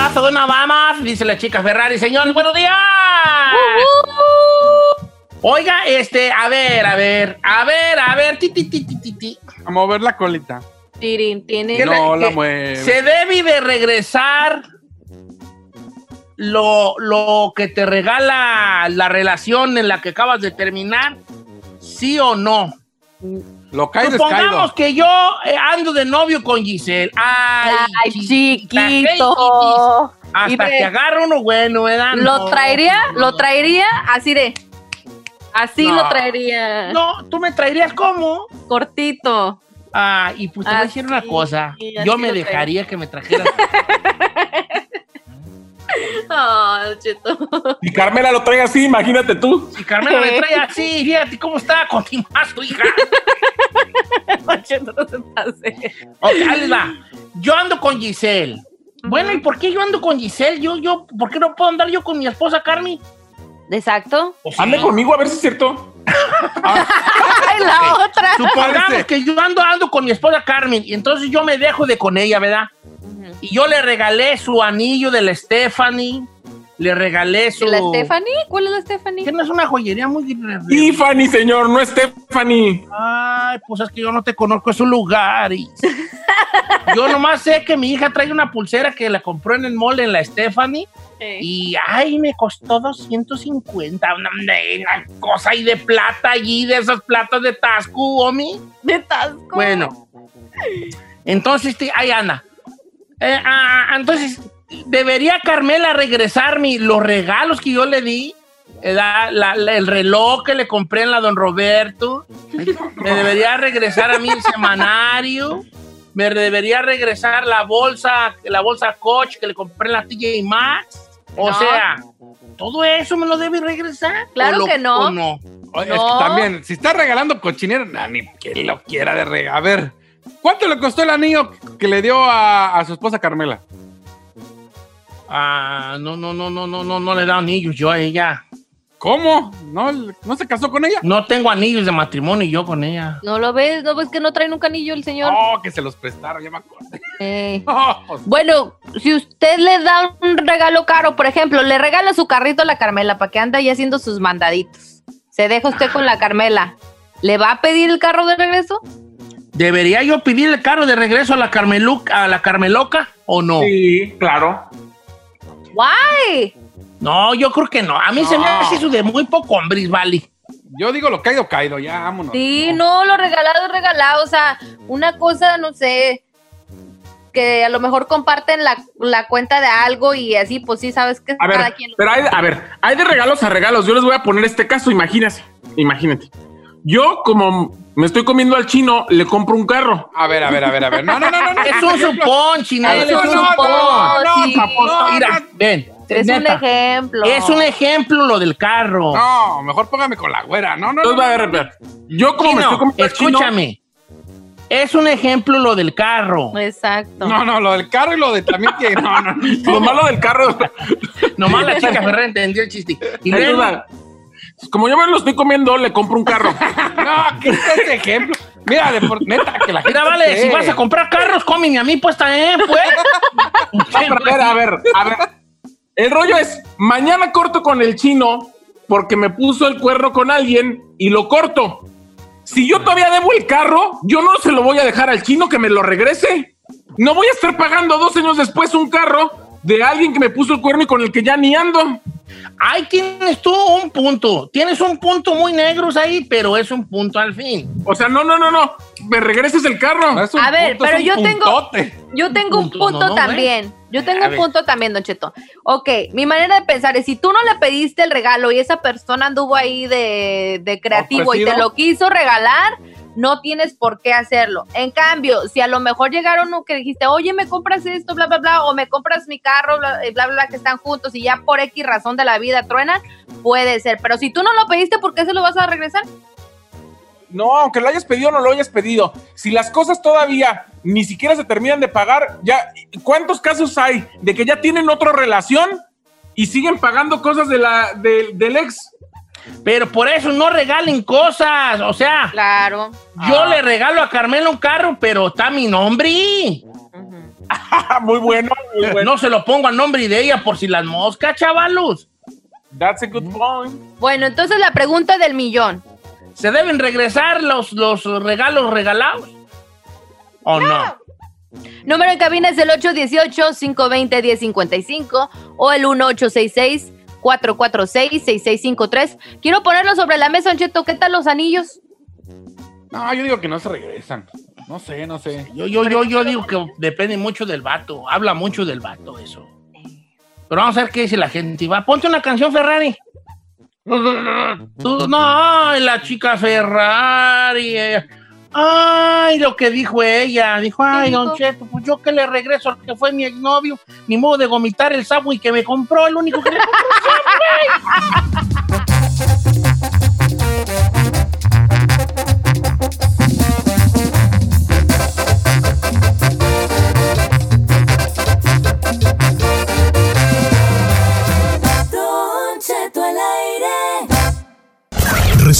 pedazo de una dama, dice la chica Ferrari. Señores, buenos días. Oiga, este, a ver, a ver, a ver, a ver, ti, ti, ti, ti, ti, ti. A mover la colita. Tirin, tiene. ¿Qué No, la mueve. Se debe de regresar lo, lo que te regala la relación en la que acabas de terminar, sí o no. Lo cae Supongamos descaído. que yo eh, ando de novio con Giselle. Ay, Ay, chiquito. Hasta que agarra uno bueno, ¿verdad? Lo traería, no. lo traería así de. Así No. lo traería. No, tú me traerías como. Cortito. Ah, y pues te voy a decir una cosa. Yo me traería. dejaría que me trajeras. Ah, cheto. Y Carmela lo trae así, imagínate tú. Si Carmela me trae así, fíjate cómo está con tu más tu hija. cheto, no se pase. Ok, ahí les va. Yo ando con Giselle. Bueno, ¿y por qué yo ando con Giselle? Yo, yo, ¿por qué no puedo andar yo con mi esposa Carmi? Exacto. Ande conmigo a ver si es cierto. Ay, la otra. Supongamos que yo ando, ando con mi esposa Carmen y entonces yo me dejo de con ella, ¿verdad? Y yo le regalé su anillo de la Stephanie, le regalé su... ¿La Stephanie? ¿Cuál es la Stephanie? Que no es una joyería muy... Tiffany, señor, no Stephanie. Ay, pues es que yo no te conozco esos lugares. yo nomás sé que mi hija trae una pulsera que la compró en el mall en la Stephanie y ay, me costó 250. Una, una cosa ahí de plata allí, de esos platos de Tasco, Omi. De Tasco. Bueno, entonces, este, ahí anda. Eh, ah, entonces, ¿debería Carmela regresarme los regalos que yo le di? Eh, la- la- la- el reloj que le compré en la Don Roberto. Me debería regresar a mí el semanario. Me debería regresar la bolsa, la bolsa Coach que le compré en la TJ Maxx. O No. sea, todo eso me lo debe regresar. Claro ¿O lo- que no. Es que también, si está regalando cochinero, nah, ni que lo quiera de regalar. A ver, ¿cuánto le costó el anillo que le dio a, a su esposa Carmela? Ah, no, no, no, no, no, no, no le da anillos yo a ella. ¿Cómo? ¿No, ¿No se casó con ella? No tengo anillos de matrimonio yo con ella. ¿No lo ves? ¿No ves que no trae un canillo el señor? Oh, que se los prestaron, ya me acuerdo. Eh. Oh, Bueno, si usted le da un regalo caro, por ejemplo, le regala su carrito a la Carmela para que ande ahí haciendo sus mandaditos. Se deja usted con la Carmela. ¿Le va a pedir el carro de regreso? ¿Debería yo pedir el carro de regreso a la Carmeluca, a la Carmeloca o no? Sí, claro. ¡Guay! No, yo creo que no. A mí se me hace eso de muy poco hombres, vale. yo digo lo caído, caído, ya, vámonos. Sí, no, lo regalado es regalado. O sea, una cosa, no sé, que a lo mejor comparten la, la cuenta de algo y así, pues sí, sabes que A cada ver, quien lo pero hay, a ver, hay de regalos a regalos. Yo les voy a poner este caso, imagínate. Imagínate. Yo, como me estoy comiendo al chino, le compro un carro. A ver, a ver, a ver, a ver. No, no, no, no. no. Es un supón, chinel, es No, un no, supón. no, no. No, Mira, no, ven. Es neta, un ejemplo. Es un ejemplo lo del carro. No, mejor póngame con la güera. No, no, no. Entonces, va a ver, a ver. Yo, como me Chino, estoy comiendo al chino, escúchame. Es un ejemplo lo del carro. Exacto. No, no, lo del carro y lo de también que. No, no, no. lo malo del carro. Nomás la chica Ferrer entendió el chiste. Y Ahí luego, va. Como yo me lo estoy comiendo, le compro un carro. No, ¿qué es ese ejemplo? Mira, de por neta, que la gente. mira, vale, si vas a comprar carros, cómeme a mí, pues también, pues. No, pero a ver, a ver, a ver. El rollo es, mañana corto con el chino porque me puso el cuerno con alguien y lo corto. Si yo todavía debo el carro, yo no se lo voy a dejar al chino que me lo regrese. No voy a estar pagando dos años después un carro de alguien que me puso el cuerno y con el que ya ni ando. Ahí tienes tú un punto. Tienes un punto muy negros ahí, pero es un punto al fin. O sea, no, no, no, no. Me regreses el carro. No es un A ver, punto, pero yo tengo-. Yo tengo un Punto, punto no, no, también. Yo tengo A un ver. punto también, Don Cheto. Ok, mi manera de pensar es, si tú no le pediste el regalo y esa persona anduvo ahí de, de creativo y te lo quiso regalar, no tienes por qué hacerlo. En cambio, si a lo mejor llegaron que dijiste, oye, me compras esto, bla, bla, bla, o me compras mi carro, bla, bla, bla, que están juntos y ya por X razón de la vida truenan, puede ser. Pero si tú no lo pediste, ¿por qué se lo vas a regresar? No, aunque lo hayas pedido no lo hayas pedido. Si las cosas todavía ni siquiera se terminan de pagar, ya, ¿cuántos casos hay de que ya tienen otra relación y siguen pagando cosas de la, de- del ex? Pero por eso no regalen cosas. O sea, Claro. yo Ah. le regalo a Carmela un carro, pero está mi nombre. muy bueno, muy bueno. No se lo pongo a nombre de ella por si las moscas, chavalos. That's a good point. Bueno, entonces la pregunta del millón. ¿Se deben regresar los, los regalos regalados? ¿O no? Número en cabina es el 818-520-1055 o el 1866-446-6653. Quiero ponerlo sobre la mesa, Cheto. ¿Qué tal los anillos? No, yo digo que no se regresan. No sé, no sé. Yo, yo, yo, yo digo que depende mucho del vato. Habla mucho del vato eso. Pero vamos a ver qué dice la gente. Va, ponte una canción Ferrari. Tú, no, la chica Ferrari. Ay, lo que dijo ella. Dijo, ay, don Cheto, pues yo que le regreso al que fue mi exnovio. Ni modo de vomitar el y que me compró, el único que me compró. Don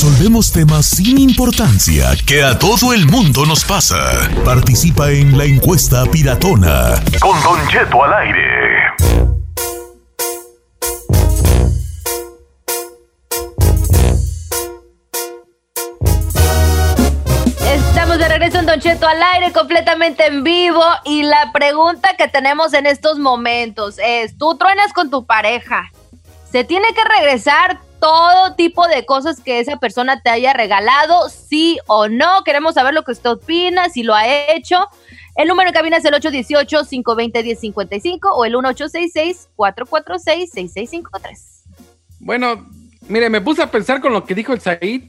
Resolvemos temas sin importancia que a todo el mundo nos pasa. Participa en la encuesta piratona. Con Don Cheto al aire. Estamos de regreso en Don Cheto al aire, completamente en vivo. Y la pregunta que tenemos en estos momentos es: ¿tú truenas con tu pareja? ¿Se tiene que regresar todo tipo de cosas que esa persona te haya regalado? ¿Sí o no? Queremos saber lo que usted opina, si lo ha hecho. El número en cabina es el 818-520-1055 o el 1866-446-6653. Bueno, mire, me puse a pensar con lo que dijo el Said.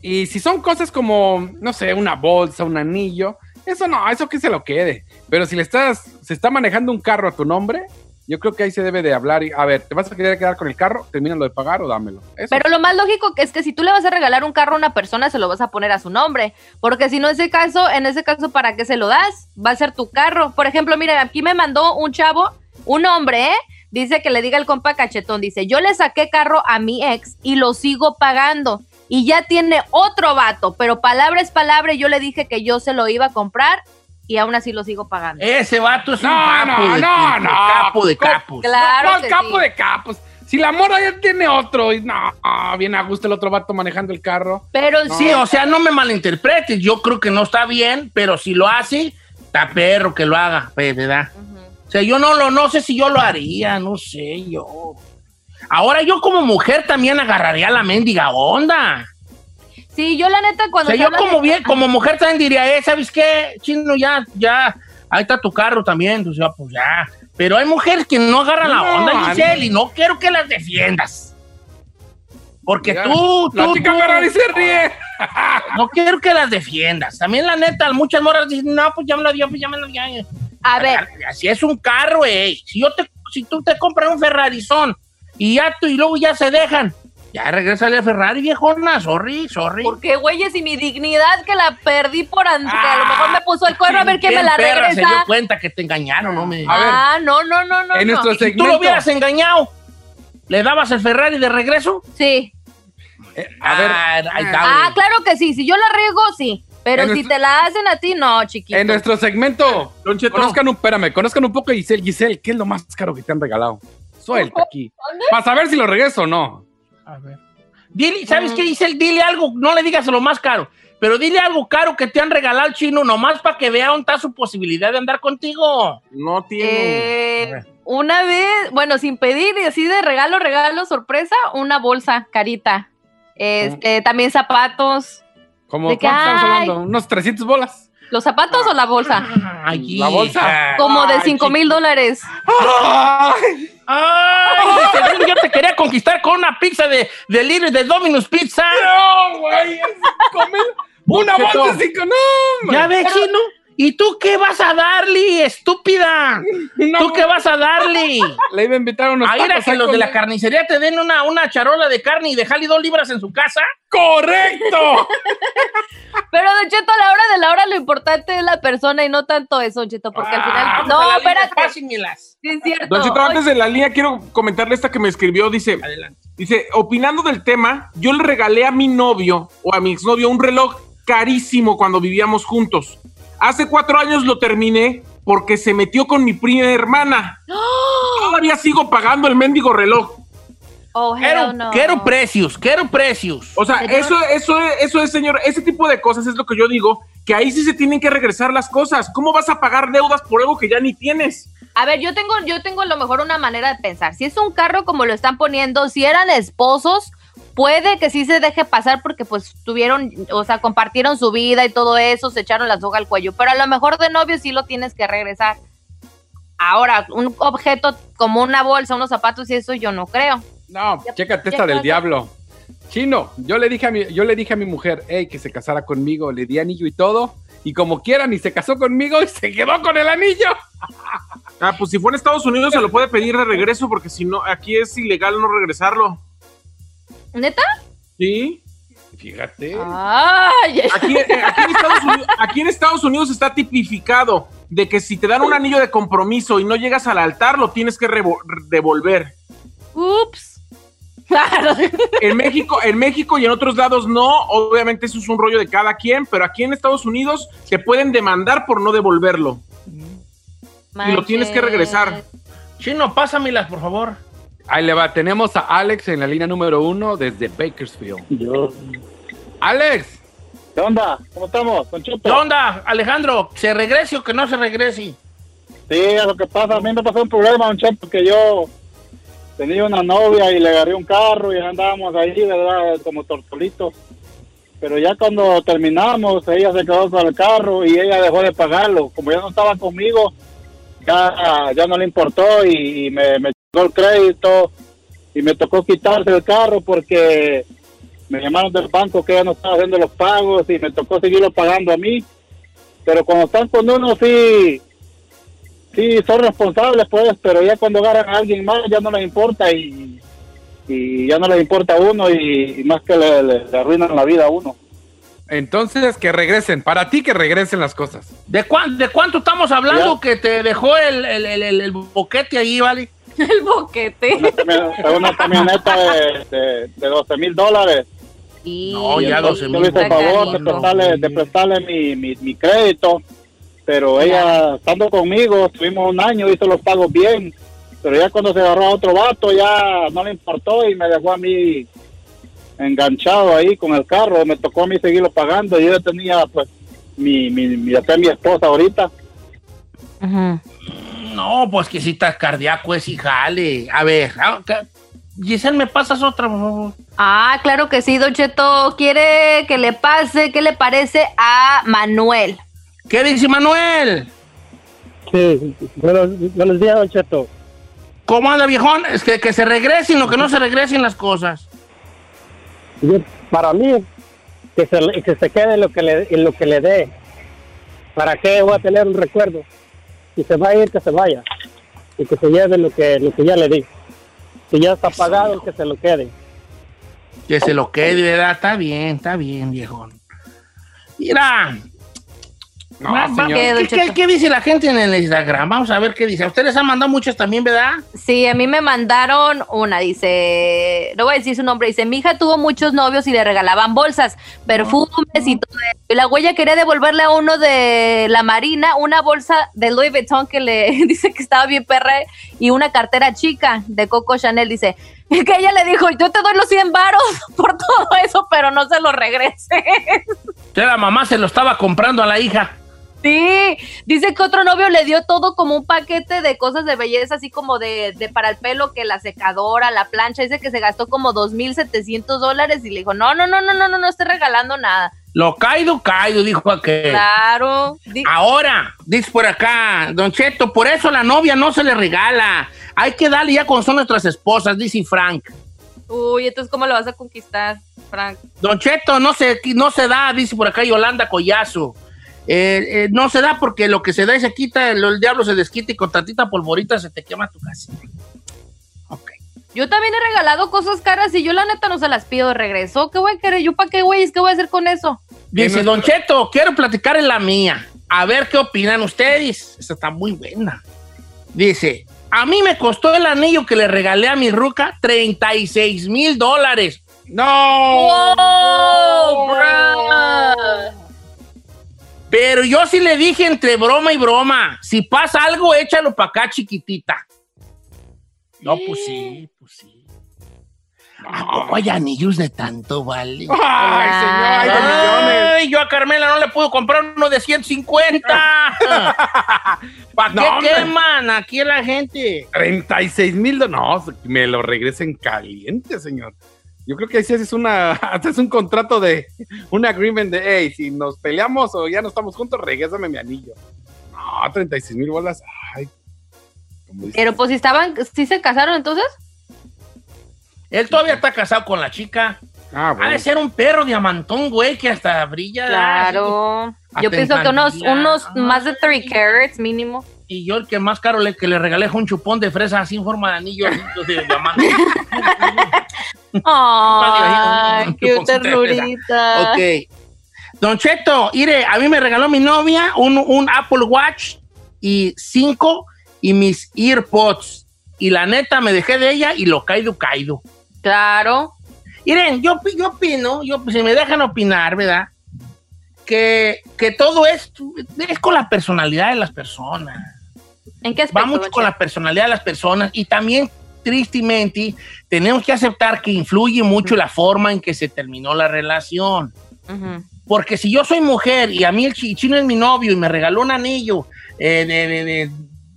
Y si son cosas como, no sé, una bolsa, un anillo, eso no, eso que se lo quede. Pero si le estás, se está manejando un carro a tu nombre, yo creo que ahí se debe de hablar y, a ver, ¿te vas a querer quedar con el carro? Termínalo de pagar o dámelo. Eso. Pero lo más lógico es que si tú le vas a regalar un carro a una persona, se lo vas a poner a su nombre. Porque si no, ese caso, en ese caso, ¿para qué se lo das? Va a ser tu carro. Por ejemplo, mira, aquí me mandó un chavo, un hombre, ¿eh? Dice que le diga el compa cachetón, dice, yo le saqué carro a mi ex y lo sigo pagando. Y ya tiene otro vato, pero palabra es palabra, yo le dije que yo se lo iba a comprar y aún así lo sigo pagando. Ese vato es un No, capo no, de, no, de no. capo de capos. Claro ¿Cuál que capo sí. de capos? Si la mora ya tiene otro, y no, viene a gusto el otro vato manejando el carro. Pero Sí, o sea, no me malinterpretes. Yo creo que no está bien, pero si lo hace, está perro que lo haga, ¿verdad? O sea, yo no lo, no sé si yo lo haría, no sé, yo. Ahora yo como mujer también agarraría la mendiga onda. Sí, yo la neta O cuando sea, se yo como de- bien, como mujer también diría, eh, ¿sabes qué? Chino, ya, ya, ahí está tu carro también, o sea, pues ya. Pero hay mujeres que no agarran la onda, Giselle, y no quiero que las defiendas. Porque Ya, tú, La tú, chica tú- Ferrari se ríe. no quiero que las defiendas. También la neta, muchas morras dicen, no, pues ya me la dio, pues ya me la dio. A ver, Si es un carro, ey. Si yo te, si tú te compras un Ferrarizón y ya tú, y luego ya se dejan, ya regresa a Ferrari, viejona, sorry, sorry. porque güeyes y mi dignidad que la perdí por antes, que a lo mejor me puso el cuerno a ver quién me ¿Quién la perra se dio regresa. cuenta que te engañaron, no me. Ah, no, no, no, no. en no. nuestro Si tú segmento. lo hubieras engañado, ¿le dabas el Ferrari de regreso? Sí. Eh, a ver, Ah, ahí está, Ah, güey. claro que sí. Si yo la riego, sí. Pero En si nuestro- te la hacen a ti, no, chiquito. en nuestro segmento, conozcan un, espérame, conozcan un poco a Giselle. Giselle, ¿qué es lo más caro que te han regalado? Suelta aquí. Para saber si lo regreso o no. A ver. Dile, ¿sabes qué dice el? Dile algo, no le digas lo más caro, pero dile algo caro que te han regalado el chino, nomás para que vea dónde está su posibilidad de andar contigo. No tiene. Eh, una vez, bueno, sin pedir y así de regalo, regalo, sorpresa, una bolsa carita. Este, también zapatos. Como, ¿De ¿cuánto qué estamos hablando? ¿Unos 300 bolas? ¿Los zapatos o la bolsa? Ay, La bolsa. Como de Ay, 5 mil dólares. ¡Ay! Ay, yo te quería conquistar con una pizza de, de Little de Domino's Pizza. ¡No, güey! Comer Una bolsa de cinco, no, ¿Ya ves, chino? ¿Y tú qué vas a darle, estúpida? No, ¿Tú qué vas a darle? Le iba a invitar a unos A ir a que los de la carnicería te den una, una charola de carne y dejarle dos libras en su casa. ¡Correcto! Pero, Don Cheto, a la hora de la hora lo importante es la persona y no tanto eso, Don Cheto, porque al Ah, final... No, espérate. Sí, es cierto. Don Cheto, antes de la línea quiero comentarle esta que me escribió. Dice, Adelante. dice, opinando del tema, yo le regalé a mi novio o a mi exnovio un reloj carísimo cuando vivíamos juntos. Hace cuatro años lo terminé porque se metió con mi prima hermana. Todavía sigo pagando el mendigo reloj. Oh, Quiero, no. quiero precios, quiero precios. O sea, Señor. eso, eso, es- eso es, señor, ese tipo de cosas es lo que yo digo, que ahí sí se tienen que regresar las cosas. ¿Cómo vas a pagar deudas por algo que ya ni tienes? A ver, yo tengo, yo tengo a lo mejor una manera de pensar. Si es un carro como lo están poniendo, si eran esposos, puede que sí se deje pasar porque pues tuvieron, o sea, compartieron su vida y todo eso, se echaron la soga al cuello. Pero a lo mejor de novio sí lo tienes que regresar. Ahora, un objeto como una bolsa, unos zapatos y eso yo no creo. No, Ya- chécate esta del diablo. Chino, yo le dije a mi, yo le dije a mi mujer, hey, que se casara conmigo, le di anillo y todo, y como quieran, y se casó conmigo y se quedó con el anillo. Ah, pues si fue en Estados Unidos se lo puede pedir de regreso, porque si no, aquí es ilegal no regresarlo. ¿Neta? ¿Sí? Fíjate. Ay, Aquí, eh, aquí en Estados Unidos, aquí en Estados Unidos está tipificado de que si te dan un anillo de compromiso y no llegas al altar, lo tienes que devolver. ups. En México, en México y en otros lados no, obviamente eso es un rollo de cada quien, pero aquí en Estados Unidos te pueden demandar por no devolverlo. Y lo tienes que regresar. Chino, pásamelas, por favor. Ahí le va, tenemos a Alex en la línea número uno desde Bakersfield. Yo. Alex, ¿Qué onda? ¿Cómo estamos? Con Chuto. ¿Qué onda, Alejandro? ¿Se regrese o que no se regrese? Sí, es lo que pasa. A mí me pasó un problema, un cheto, que yo tenía una novia y le agarré un carro y andábamos ahí, ¿verdad? Como tortolitos. Pero ya cuando terminamos, ella se quedó con el carro y ella dejó de pagarlo. Como ya no estaba conmigo, ya, ya no le importó y, y me, me el crédito y me tocó quitarse el carro porque me llamaron del banco que ella no estaba haciendo los pagos y me tocó seguirlo pagando a mí. Pero cuando están con uno, sí, sí, son responsables, pues, pero ya cuando agarran a alguien más, ya no les importa y, y ya no les importa a uno y, y más que le, le- le arruinan la vida a uno. entonces que regresen, para ti que regresen las cosas. ¿De, cuán- de cuánto estamos hablando Ya. que te dejó el, el, el- el- el boquete ahí, vale? El boquete. Una, una camioneta de, de, de 12 mil dólares. Y No, ya Entonces, 12,000 Yo le hice el favor de prestarle, de prestarle mi, mi, mi crédito, pero ella, estando conmigo, estuvimos un año, hizo los pagos bien, pero ya cuando se agarró a otro vato, ya no le importó y me dejó a mí enganchado ahí con el carro, me tocó a mí seguirlo pagando, y yo ya tenía, pues, mi, mi, mi, mi esposa ahorita. Ujú. No, pues que si estás cardíaco es y jale. A ver, ah, Giselle, ¿me pasas otra, por favor? Ah, claro que sí, Don Cheto. Quiere que le pase, ¿qué le parece a Manuel? ¿Qué dice Manuel? Sí, buenos, buenos días, Don Cheto. ¿Cómo anda, viejón? Es que, que se regresen o que no se regresen las cosas. Para mí, que se, le- que se quede en lo que, le, en lo que le dé. ¿Para qué voy a tener un recuerdo? Si se va a ir, que se vaya. Y que se lleve lo que, lo que ya le di. Si ya está pagado, que se lo quede. Que se lo quede, ¿verdad? Está bien, está bien, viejón. Mira, No, va- va- señor. ¿Qué, don ¿qué, qué- Cheto? qué dice la gente en el Instagram? Vamos a ver qué dice. A ustedes les han mandado muchas también, ¿verdad? Sí, a mí me mandaron una, dice, no voy a decir su nombre, dice, mi hija tuvo muchos novios y le regalaban bolsas, perfumes y todo eso. Y la huella quería devolverle a uno de la Marina una bolsa de Louis Vuitton que le dice que estaba bien perra y una cartera chica de Coco Chanel, dice, que ella le dijo, yo te doy los 100 varos por todo eso, pero no se lo regrese. Que la mamá se lo estaba comprando a la hija. Sí, dice que otro novio le dio todo como un paquete de cosas de belleza, así como de, de para el pelo, que la secadora, la plancha, dice que se gastó como 2.700 dólares y le dijo, no, no, no, no, no, no, no estoy regalando nada. Lo caído, caído, dijo aquel. Claro. Ahora, dice por acá, Don Cheto, por eso la novia no se le regala. Hay que darle ya cuando son nuestras esposas, dice Frank. Uy, entonces, ¿cómo lo vas a conquistar, Frank? Don Cheto, no se, no se da, dice por acá Yolanda Collazo. Eh, eh, no se da porque lo que se da y se quita, el, el diablo se desquita y con tantita polvorita se te quema tu casa. Ok. Yo también he regalado cosas caras y yo la neta no se las pido de regreso. ¿Qué voy a querer? ¿Yo para qué, güey? ¿Qué voy a hacer con eso? Dice, Don Cheto, quiero platicar en la mía. A ver qué opinan ustedes. Esta está muy buena. Dice, a mí me costó el anillo que le regalé a mi ruca 36 mil dólares. No. ¡Wow, bro! Pero yo sí le dije entre broma y broma, si pasa algo, échalo para acá, chiquitita. No, pues sí, pues sí. ¿A poco hay anillos de tanto, vale? ¡Ay, señor! ¡Ay, de millones! Ay, yo a Carmela no le puedo comprar uno de 150. ¿Para qué No, queman aquí la gente? 36 mil No, me lo regresen caliente, señor. Yo creo que ahí sí es una, haces un contrato de, un agreement de, hey, si nos peleamos o ya no estamos juntos, regrésame mi anillo. No, 36 mil bolas. Ay. Pero pues si estaban, si se casaron entonces. Él todavía está casado con la chica. Ah, Ha de bueno. ser un perro diamantón, güey, que hasta brilla. Claro. Yo pienso que unos, unos más de 3 carats mínimo. Y yo el que más caro le, que le regalé fue un chupón de fresa así en forma de anillo así, de diamante. Ay, qué ternurita. ok. Don Cheto, mire, a mí me regaló mi novia un, un Apple Watch y cinco y mis EarPods. Y la neta me dejé de ella y lo caído, caído. Claro. Miren, yo, yo opino, yo, si me dejan opinar, ¿verdad? Que, que todo esto es con la personalidad de las personas. ¿En qué aspecto? Va mucho con la personalidad de las personas y también, tristemente, tenemos que aceptar que influye mucho la forma en que se terminó la relación. Porque si yo soy mujer y a mí el chi- chino es mi novio y me regaló un anillo, eh, de, de- de-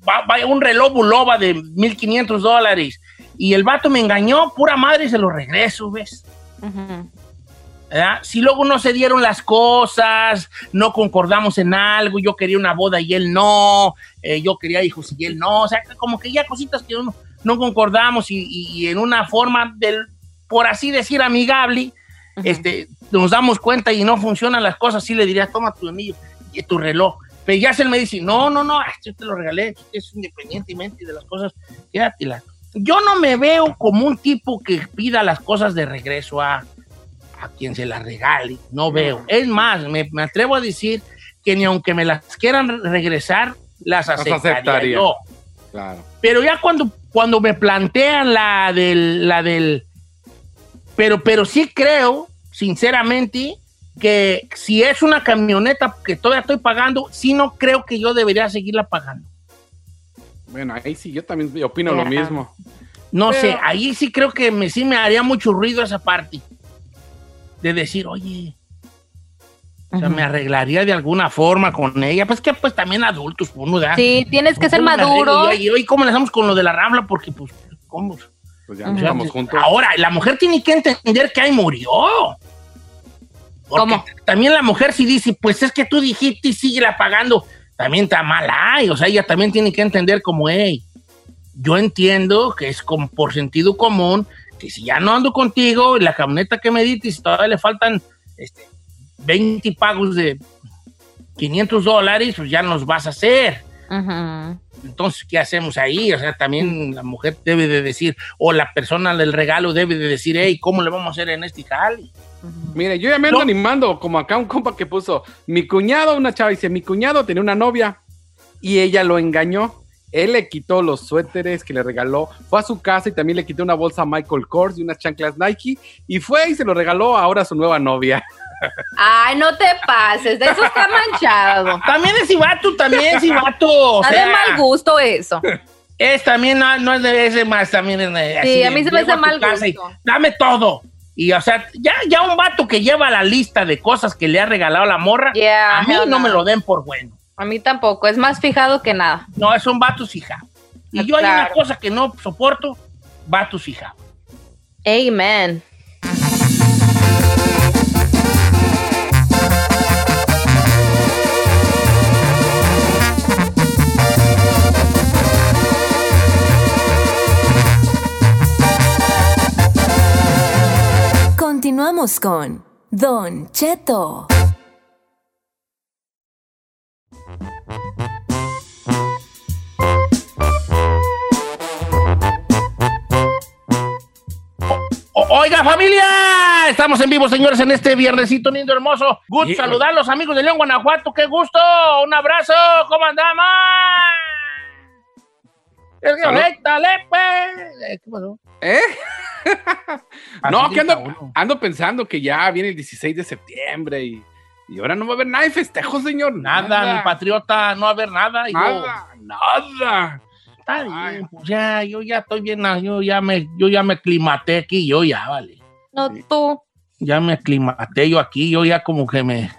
va- va- un reloj Bulova de 1500 dólares y el vato me engañó, pura madre, se lo regreso, ¿ves? Ujú. ¿Verdad? Si luego no se dieron las cosas, no concordamos en algo, yo quería una boda y él no, eh, yo quería hijos y él no, o sea, como que ya cositas que no, no concordamos y, en una forma del, por así decir, amigable, este, nos damos cuenta y no funcionan las cosas, sí le diría, toma tu anillo y tu reloj. Pero ya se él me dice, no, no, no, yo te lo regalé, es independientemente de las cosas, quédatela. Yo no me veo como un tipo que pida las cosas de regreso a, a quien se las regale, no veo. Es más, me, me atrevo a decir que ni aunque me las quieran regresar, las aceptaría, aceptaría. yo. Claro. Pero ya cuando, cuando me plantean la del, la del, pero, pero sí creo, sinceramente, que si es una camioneta que todavía estoy pagando, sí no creo que yo debería seguirla pagando. Bueno, ahí sí, yo también opino lo mismo. No Pero- sé, ahí sí creo que me, sí me haría mucho ruido esa parte. De decir, oye, o sea, me arreglaría de alguna forma con ella. Pues que pues también adultos, uno de Sí, tienes que ser ¿Cómo me maduro. Y hoy, ¿cómo le hacemos con lo de la rambla? Porque, pues, ¿cómo? Pues ya no estamos juntos. Ahora, la mujer tiene que entender que ahí murió. Porque ¿Cómo? También la mujer si dice, pues es que tú dijiste y sigue la pagando, también está mal ahí. O sea, ella también tiene que entender como, hey, yo entiendo que es como por sentido común que si ya no ando contigo, y la camioneta que me diste, si todavía le faltan este, 20 pagos de 500 dólares, pues ya nos vas a hacer. Entonces, ¿qué hacemos ahí? O sea, también la mujer debe de decir, o la persona del regalo debe de decir, hey, ¿cómo le vamos a hacer en este jale? Mire, yo ya me ando No. animando, como acá un compa que puso, mi cuñado, una chava dice, mi cuñado tenía una novia y ella lo engañó. Él le quitó los suéteres que le regaló, fue a su casa y también le quitó una bolsa Michael Kors y unas chanclas Nike y fue y se lo regaló ahora a su nueva novia. Ay, no te pases, de eso está manchado. También es vato, también es vato. O Está sea, de mal gusto eso. Es también, no, no es de ese más, también es de- así a mí se me hace a mal y gusto. Dame todo. Y, o sea, ya, ya un vato que lleva la lista de cosas que le ha regalado la morra, Yeah, a mí no. me lo den por bueno. A mí tampoco, es más fijado que nada. No, son vatos fijados. Y yo hay una cosa que no soporto, vatos fijados. Amen. Continuamos con Don Cheto. Oiga, familia, estamos en vivo, señores, en este viernesito lindo, hermoso. Gusto Híjole. saludar a los amigos de León, Guanajuato. ¡Qué gusto! Un abrazo, ¿cómo andamos? Dale, pues. Eh, ¿Qué pasó? ¿Eh? no, que ando, ando pensando que ya viene el 16 de septiembre y Y ahora no va a haber nada de festejo, señor. Nada, mi patriota, no va a haber nada. Nada, nada. Está bien, pues ya, yo ya estoy bien, ah, yo ya me, yo ya me aclimaté aquí, yo ya, vale. No tú. Ya me aclimaté yo aquí, yo ya como que me.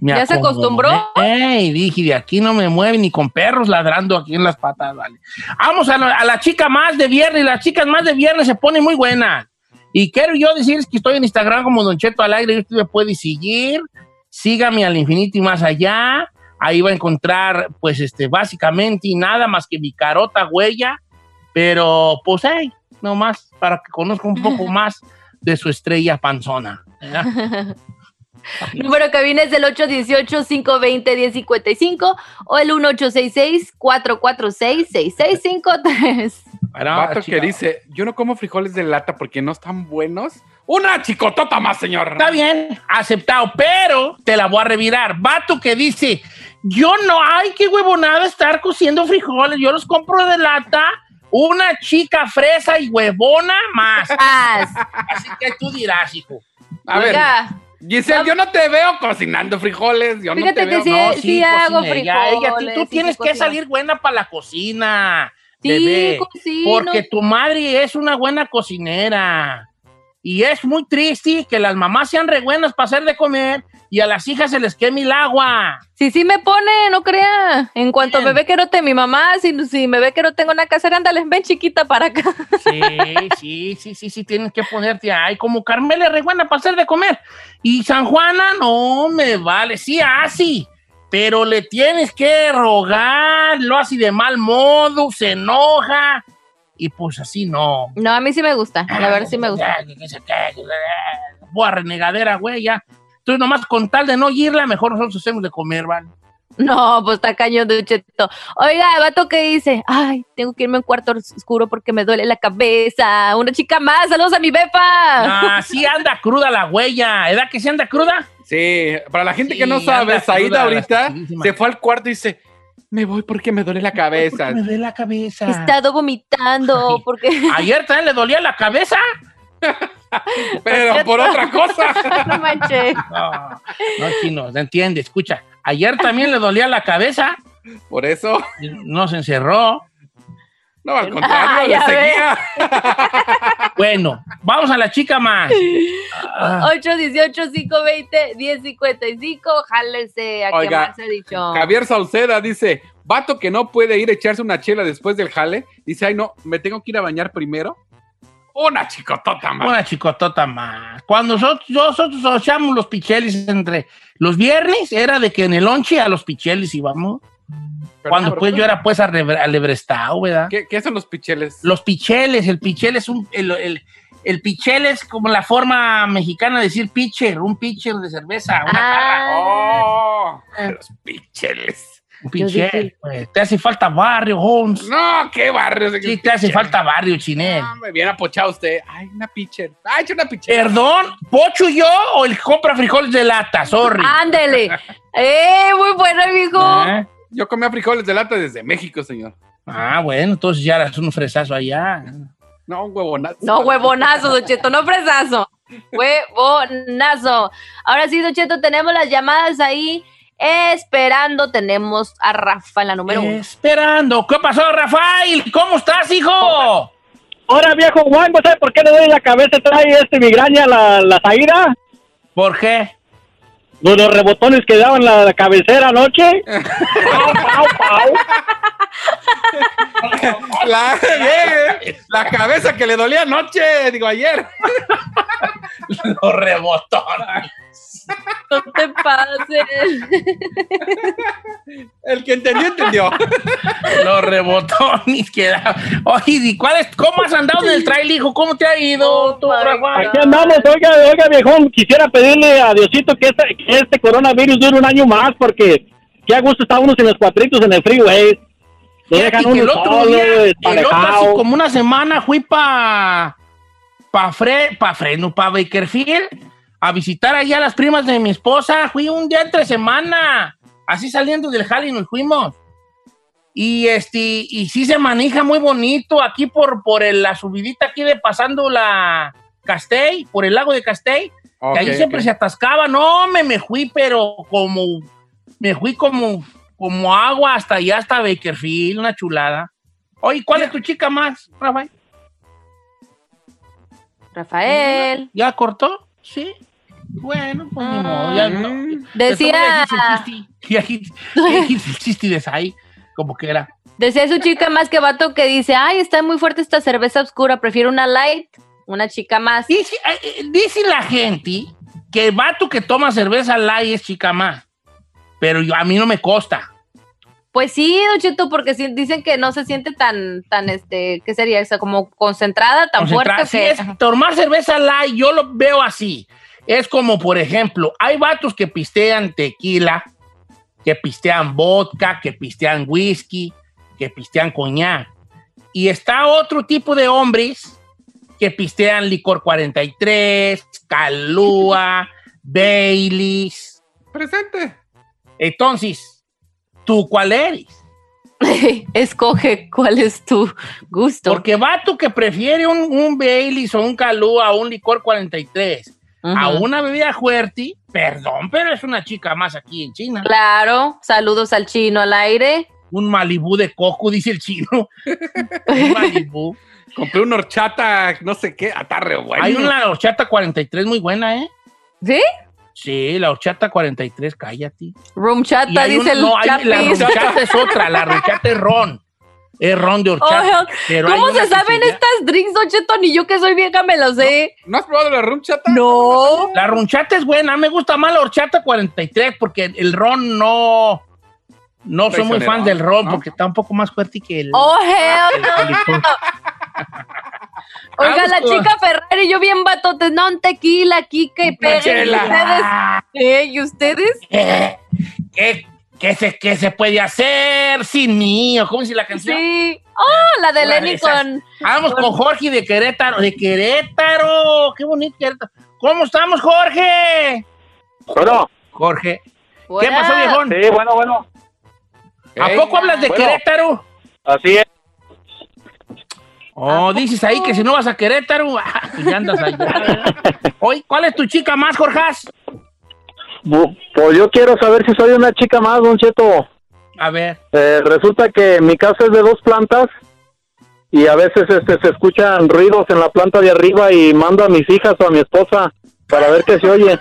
me ¿Ya se acostumbró? acomodé, Y dije, de aquí no me mueve ni con perros ladrando aquí en las patas, vale. Vamos a la, a la chica más de viernes, las chicas más de viernes se ponen muy buenas. Y quiero yo decirles que estoy en Instagram como Don Cheto al aire, y usted me puede seguir, sígame al infinito y más allá. Ahí va a encontrar, pues, este, básicamente y nada más que mi carota huella, pero pues, hey, nomás para que conozca un poco más de su estrella panzona. ¿verdad? Número que viene es el 818-520-1055 o el 1866-446-6653. Bueno, Vato chica, que dice, yo no como frijoles de lata porque no están buenos. Una chicotota más, señor. Está bien, aceptado, pero te la voy a revirar. Vato que dice, yo no, ay, qué huevonada estar cociendo frijoles, yo los compro de lata, una chica fresa y huevona más. Así que tú dirás, hijo. A ver, Oiga, Giselle, yo no te veo cocinando frijoles. Yo no Fíjate te que veo. sí, No, sí hago ella, tú- frijoles, tú sí, tienes sí que salir buena para la cocina. Sí, bebé. Porque tu madre es una buena cocinera. Y es muy triste que las mamás sean re buenas para hacer de comer y a las hijas se les queme el agua. Sí, sí me pone, no crea. En cuanto Bien. me ve que no te mi mamá, si, si me ve que no tengo una casera, ándale, ven chiquita para acá. Sí, sí, sí, sí, sí, tienes que ponerte ahí como Carmela es re buena para hacer de comer. Y San Juana, no me vale, sí, así. Pero le tienes que rogar, lo hace de mal modo, se enoja. Y pues así no. No, a mí sí me gusta, la verdad sí me gusta. Boa renegadera, güey, ya. Entonces, nomás con tal de no irla, mejor nosotros hacemos de comer, ¿vale? No, pues está cañón de cheto. Oiga, el vato que dice, ay, tengo que irme a un cuarto oscuro porque me duele la cabeza. Una chica más, saludos a mi befa. Ah, sí anda cruda la huella. ¿Edad que sí anda cruda? Sí, para la gente Sí, que no sabe, anda Said cruda, ahorita se fue al cuarto y dice, me voy porque me duele la cabeza. Me duele la cabeza. He estado vomitando Ay. porque Ayer también le dolía la cabeza. Pero por otra cosa. no manches. No, no, chino, ¿te entiende? Escucha, ayer también le dolía la cabeza. Por eso, No se encerró. no, al Ah, contrario, le seguía. Bueno, vamos a la chica más. Ah, 818-520-1055, jálese a Oiga, quemarse dicho. Javier Sauceda dice, vato que no puede ir a echarse una chela después del jale, dice, ay no, me tengo que ir a bañar primero. Una chicotota más. una chicotota más. Cuando nosotros, nosotros echamos los picheles entre los viernes, era de que en el lonche a los picheles íbamos. Pero, Cuando pues yo era pues a Rebre- al Lebrestado, ¿verdad? ¿Qué, qué son los picheles? Los picheles, el pichel es un. El, el, el pichel es como la forma mexicana de decir pitcher, un pitcher de cerveza, una. Ah, Oh, los picheles. Un dije- pues. Te hace falta barrio, Holmes. No, qué barrio. Sí, te hace falta barrio, chinel. No, me viene apochado usted. Ay, una pitcher. Ay, echa una pitcher. Perdón, ¿Pocho yo o el compra frijoles de lata? Sorry. Ándele. ¡Eh! Muy bueno, mijo. ¿Eh? Yo comía frijoles de lata desde México, señor. Ah, bueno, entonces ya eras un fresazo allá. No, un huevonazo. No, huevonazo, Don no fresazo. Huevonazo. Ahora sí, Don Cheto, tenemos las llamadas ahí esperando. Tenemos a Rafa en la número uno. Esperando. ¿Qué pasó, Rafael? ¿Cómo estás, hijo? Ahora, viejo Juan, ¿sabes por qué le doy la cabeza? Trae este migraña la, la Zaira. ¿Por qué? Los, los rebotones que daban la, la cabecera anoche. Pau, pau, pau. La, bien, la cabeza que le dolía anoche, digo ayer. Los rebotones. No te pases. El que entendió, entendió. Los rebotones que da. Oye, ¿y cuál es? ¿Cómo has andado en el trail, hijo? ¿Cómo te ha ido, Oh? Aquí andamos, oiga, oiga, viejón, quisiera pedirle a Diosito que este, que este coronavirus dure un año más porque qué a gusto está uno sin los cuatritos en el freeway. Lo Fíjate dejan que uno el otro día, el como una semana fui pa pa Fre, pa Fresno, pa Bakerfield a visitar allá a las primas de mi esposa. Fui un día entre semana, así saliendo del jali nos fuimos. Y este y sí se maneja muy bonito aquí por por el- la subidita aquí de pasando la Castell, por el lago de Castell. Que ahí siempre se atascaba. No, me, me fui, pero como, me fui como, como agua hasta allá, hasta Bakerfield, una chulada. Oye, ¿cuál es tu chica más, Rafael? Rafael. ¿Ya cortó? Sí. Bueno, pues ni modo, ya no. Decía, el chiste de ahí, como que era. decía su chica más que vato que dice, ay, está muy fuerte esta cerveza oscura, prefiero una light, una chica más. Dice, eh, eh, dice la gente que el vato que toma cerveza light es chica más. Pero yo, a mí no me costa. Pues sí, Don Cheto, porque dicen que no se siente tan, tan, este, ¿qué sería? O sea, como concentrada, tan Concentrada. fuerte Sí, que... es tomar cerveza light, yo lo veo así. Es como, por ejemplo, hay vatos que pistean tequila, que pistean vodka, que pistean whisky, que pistean coñac. Y está otro tipo de hombres que pistean licor 43, calúa, Baileys. Presente. Entonces, ¿tú cuál eres? Escoge cuál es tu gusto. Porque vato que prefiere un, un Baileys o un calúa o un licor 43 a una bebida fuerte, perdón, pero es una chica más aquí en China. Claro, saludos al chino al aire. Un Malibú de coco, dice el chino. un Malibú. Compré una horchata, no sé qué, atarre bueno. Hay una horchata 43 muy buena, ¿eh? ¿Sí? Sí, la horchata 43, cállate. Room Y chata, hay dice una- el no, hay- la horchata es otra, la horchata es ron. Es ron de horchata. Oh, ¿Cómo se saben estas drinks, Don Cheto? Ni yo que soy vieja me lo sé. ¿No has probado la rum chata? No. La runchata es buena, me gusta más la horchata 43 porque el ron no... No soy muy fan del ron ¿no? porque está un poco más fuerte que el... Oh, hell. el- el licor. Oiga, la chica Ferrari, yo bien batote, no, un tequila aquí que peguen. ¿Y ustedes? ¿Eh? ¿Y ustedes? ¿Qué, qué, qué se, qué se puede hacer sin mí? ¿O ¿Cómo dice la canción? Sí. Oh, la de Lenny con... Vamos con Jorge de Querétaro. De Querétaro. Qué bonito Querétaro. ¿Cómo estamos, Jorge? Bueno, Jorge. ¿Qué pasó, viejón? sí, bueno, bueno. ¿A Ey, poco hablas de bueno. Querétaro? Así es. Oh, dices ahí que si no vas a Querétaro, pues ya andas allá. Oye, ¿cuál es tu chica más, Jorjas? Pues yo quiero saber si soy una chica más, Don Cheto. A ver. Eh, resulta que mi casa es de dos plantas y a veces este, se escuchan ruidos en la planta de arriba y mando a mis hijas o a mi esposa para ver qué se oye.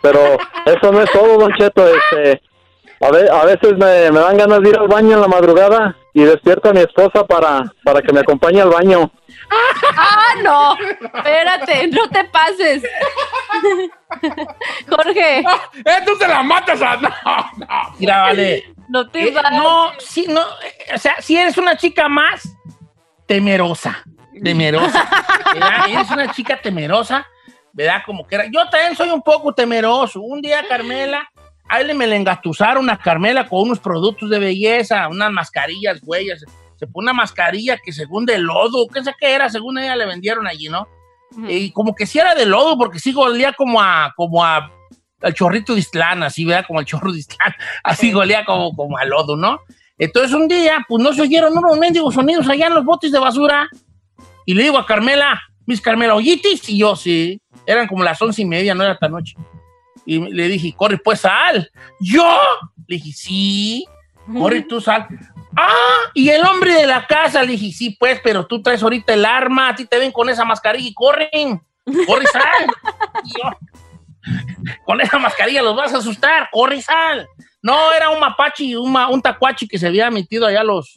Pero eso no es todo, Don Cheto. Este, a, ve- a veces me, me dan ganas de ir al baño en la madrugada y despierto a mi esposa para, para que me acompañe al baño. Ah, no. Espérate, no te pases. Jorge, ¡Eh, tú te la matas! a- No, no. Mira, vale. no te Eh, vas. no, sí, no, eh, o sea, si eres una chica más temerosa, temerosa, ¿verdad? Eres una chica temerosa, ¿verdad? Como que era. Yo también soy un poco temeroso. Un día, Carmela, a él me le engatusaron a Carmela con unos productos de belleza, unas mascarillas, huellas. Se pone una mascarilla que según de lodo, qué sé qué era, según ella le vendieron allí, ¿no? Y como que sí era de lodo, porque sí golía como a, como a, al chorrito de Islán, así, ¿verdad? Como el chorro de Islán, así golía como, como a lodo, ¿no? Entonces un día, pues no se oyeron unos mendigos sonidos allá en los botes de basura. Y le digo a Carmela, Miss Carmela, ¿oyitis? Y yo, sí. Eran como las once y media, no era tan noche. Y le dije, corre, pues sal. ¿Yo? Le dije, sí. Corre, tú sal. Ah, y el hombre de la casa, le dije, sí, pues, pero tú traes ahorita el arma, a ti te ven con esa mascarilla y corren. Corre, sal. Yo, con esa mascarilla los vas a asustar, corre, sal. No, era un mapache, un, un tacuachi que se había metido allá los...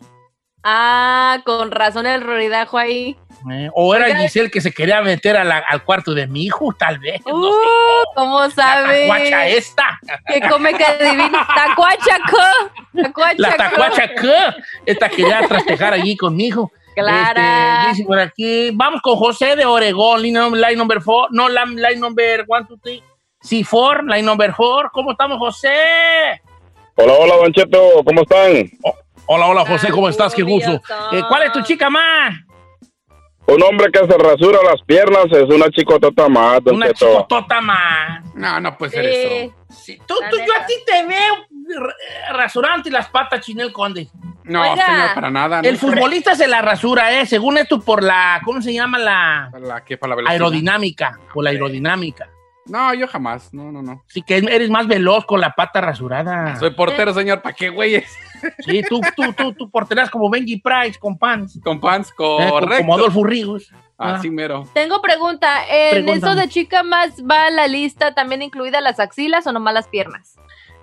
Ah, con razón el roridajo ahí. Eh, o era Oiga. Giselle que se quería meter a la- al cuarto de mi hijo, tal vez. no Uh, sé. ¿Cómo La sabe? tacuacha esta. Que come que adivina. Tacuachaco. La Tacuachaco. tacuacha que esta quería trastejar allí con mi hijo. Clara. Este, por aquí, vamos con José de Oregón, line, num- line number four, no, la- line number one, two, three, sí, four, line number four. ¿Cómo estamos, José? Hola, hola, Don Cheto, ¿cómo están? Hola, hola, José, ¿cómo estás? Qué gusto. Eh, ¿Cuál es tu chica más? Un hombre que se rasura las piernas es una chicotota más, Don Una Cheto. chicotota más. No, no puede ser Sí. eso. Sí, tú, tú, yo a ti te veo rasurante las patas, Chinel Conde. No, Oiga. señor, para nada. El no. futbolista se la rasura, ¿eh? Según esto, por la, ¿cómo se llama? La ¿Para la qué? ¿Para la velocidad? aerodinámica, por la aerodinámica. No, yo jamás. No, no, no. Sí que eres más veloz con la pata rasurada. Soy portero, señor. ¿Para qué, güeyes? Sí, tú, tú, tú, tú porteras como Benji Price con pants. Con pants, Eh, como- correcto. Como Adolfo Rigos. Ah. Así mero. Tengo pregunta. ¿En eso de chica más va la lista también incluida las axilas o nomás las piernas?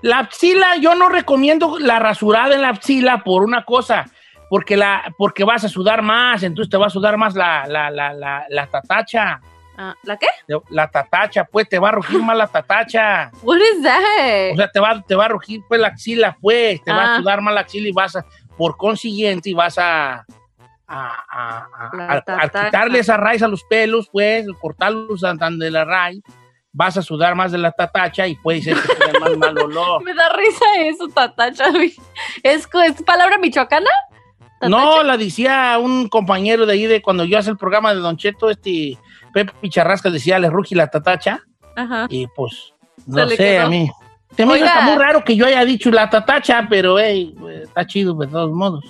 La axila, yo no recomiendo la rasurada en la axila por una cosa, porque, la, porque vas a sudar más, entonces te va a sudar más la, la, la, la, la tatacha. Ah, ¿La qué? La tatacha, pues te va a rugir más la tatacha. What is that? O sea, te va, te va a rugir pues la axila, pues, te va Ah. a sudar más la axila y vas a, por consiguiente, y vas a, a, a- a- La a- a tatacha. quitarle esa raíz a los pelos, pues, cortarlos de la raíz, vas a sudar más de la tatacha y puede ser que tenga más mal olor. Me da risa eso, tatacha. ¿Es, ¿Es palabra michoacana? No, la decía un compañero de ahí de cuando yo hace el programa de Don Cheto, este Pepe Picharrasca decía, le rugi la tatacha, Ajá. y pues, no sé, quedó. a mí. Se me hasta muy raro que yo haya dicho la tatacha, pero hey, pues, está chido de todos modos.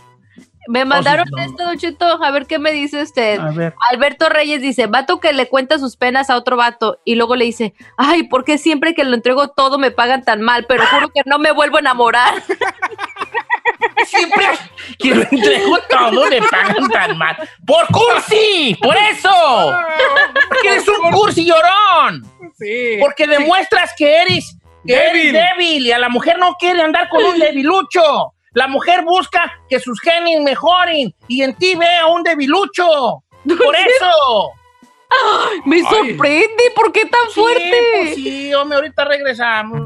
Me mandaron no. esto, Don Cheto, a ver qué me dice usted. A ver. Alberto Reyes dice, vato que le cuenta sus penas a otro vato y luego le dice, ay, ¿por qué siempre que lo entrego todo me pagan tan mal? Pero juro que no me vuelvo a enamorar. Siempre que lo entrego todo le pagan tan mal. ¡Por cursi! ¡Por eso! Porque eres un cursi llorón. Sí. Porque demuestras que eres, que Débil. eres débil y a la mujer no quiere andar con un debilucho. La mujer busca que sus genes mejoren y en ti ve a un debilucho. Por eso. Me sorprende, ¿por qué tan Sí, fuerte? pues sí, hombre, ahorita regresamos.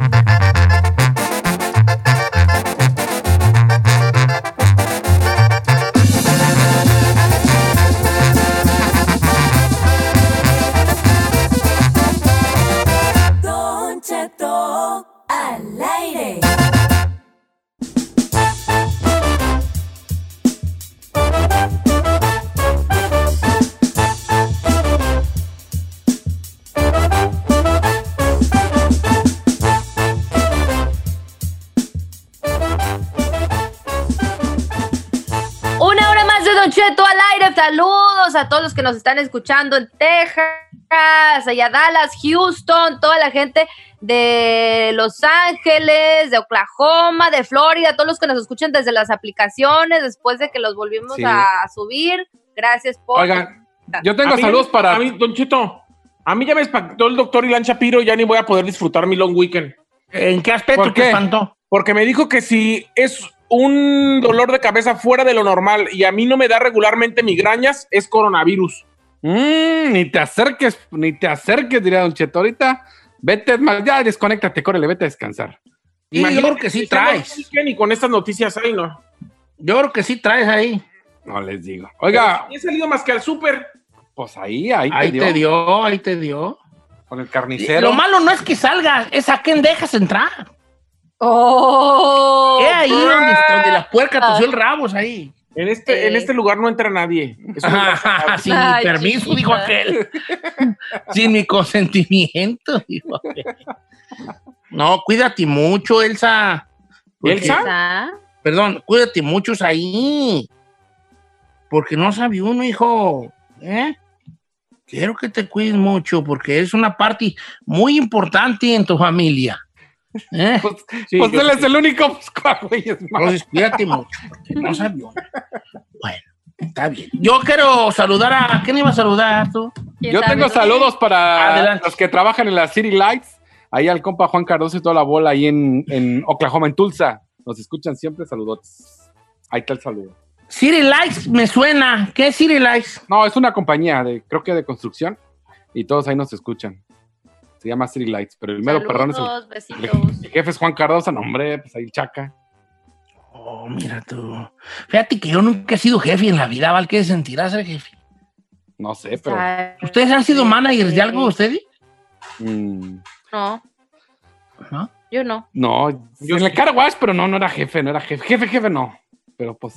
Saludos a todos los que nos están escuchando en Texas, allá Dallas, Houston, toda la gente de Los Ángeles, de Oklahoma, de Florida, todos los que nos escuchan desde las aplicaciones después de que los volvimos Sí. a subir. Gracias por. Oigan, yo tengo A mí- saludos para. A mí, Don Cheto, a mí ya me espantó el doctor Ilan Shapiro, ya ni voy a poder disfrutar mi long weekend. ¿En qué aspecto ¿Por te qué? espantó? Porque me dijo que si es un dolor de cabeza fuera de lo normal y a mí no me da regularmente migrañas, es coronavirus. Mm, ni te acerques, ni te acerques, diría Don Cheto. Ahorita, vete, más, ya desconéctate, córrele, vete a descansar. Sí, yo creo que sí traes. Y con estas noticias ahí, ¿no? Yo creo que sí traes ahí. No les digo. Oiga, He salido más que al súper. pues ahí, ahí, Ahí te, te dio, dio, ahí te dio. Con el carnicero. Lo malo no es que salgas, es a quién dejas entrar. Oh, es ahí donde, donde la puerca Ah. tosió el rabo, es ahí. En este, en este lugar no entra nadie. Sin mi permiso, chiquita. dijo aquel. Sin mi consentimiento, dijo aquel. No, cuídate mucho, Elsa. Porque- ¿Elsa? ¿Esa? Perdón, cuídate mucho ahí. Porque no sabe uno, hijo. ¿Eh? Quiero que te cuides mucho porque es una parte muy importante en tu familia. ¿Eh? Pues, Sí, pues él es el único, pues, ¿cuál, güey? Es más. Entonces, cuídate mucho, porque no sabe uno. Bueno, está bien. Yo quiero saludar a... ¿a ¿Quién iba a saludar tú? ¿Quién Yo tengo saludos para Adelante. los que trabajan en la City Lights. Ahí al compa Juan Cardoso y toda la bola ahí en, en Oklahoma, en Tulsa. Nos escuchan siempre, saludotes. Ahí está el saludo. City Lights me suena. ¿Qué es City Lights? No, es una compañía de, creo que de construcción. Y todos ahí nos escuchan. Se llama City Lights, pero el mero perrón es el, jefe es Juan Cardoso, no, hombre, pues ahí el chaca. Oh, mira tú. Fíjate que yo nunca he sido jefe en la vida, ¿vale? ¿Qué sentirá ser jefe? No sé, pero. ¿Ustedes han sido managers de algo, ustedes? mm, No, ¿No? yo no. no, Yo en el sí. car wash, pero no, no era jefe, no era jefe. Jefe, jefe, no. Pero pues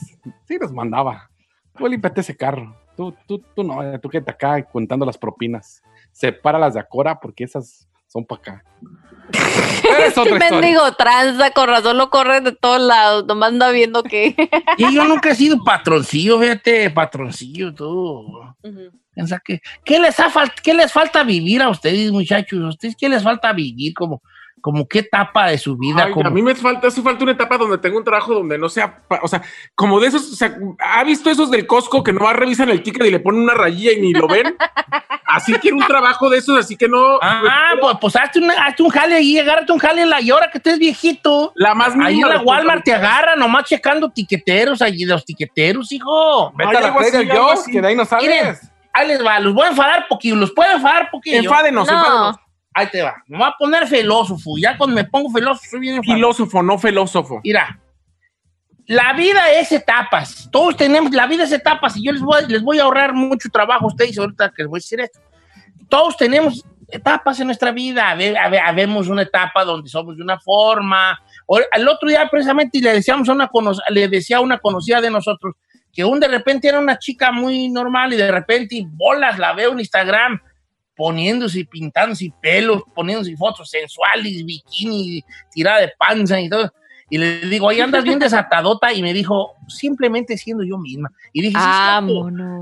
sí los mandaba. Tú límpiate ese carro. Tú, tú, tú no, eh, tú quédate acá contando las propinas. Sepáralas de Acora porque esas son para acá. Es otra. Mendigo tranza, con razón lo corre de todos lados. Nomás anda viendo que. Y yo nunca he sido patroncillo, fíjate, patroncillo, tú. Piensa que, ¿qué les, ha fal- ¿Qué les falta vivir a ustedes, muchachos? ¿A ustedes qué les falta vivir? Como, como qué etapa de su vida? Ay, como- a mí me falta, hace falta una etapa donde tengo un trabajo donde no sea, o sea, como de esos, o sea, ¿ha visto esos del Costco que nomás revisan el ticket y le ponen una rayilla y ni lo ven? así quiero un trabajo de esos, así que no. Ah, pues, pues hazte, una- hazte un jale ahí, agárrate un jale en la y ahora que estés viejito. La más Ahí en la Walmart te agarra nomás checando tiqueteros, allí los tiqueteros, hijo. Vete Ay, a la así. que de ahí no Miren, sales. ahí les va, los voy a enfadar poquillo, los puedo enfadar poquillo. Enfádenos, No. enfádenos. Ahí te va, me voy a poner filósofo, ya cuando me pongo filósofo soy bien enfadado. Filósofo, no filósofo. Mira, la vida es etapas. Todos tenemos, la vida es etapas y yo les voy, les voy a ahorrar mucho trabajo a ustedes ahorita que les voy a decir esto. Todos tenemos etapas en nuestra vida. Habe- habe- Habemos una etapa donde somos de una forma. El otro día precisamente le decíamos a una le decía a una conocida de nosotros que un de repente era una chica muy normal y de repente bolas la veo en Instagram poniéndose y pintándose pelos, poniéndose fotos sensuales, bikini, tirada de panza y todo. Y le digo, ahí andas bien desatadota. Y me dijo, simplemente siendo yo misma. Y dije, sí.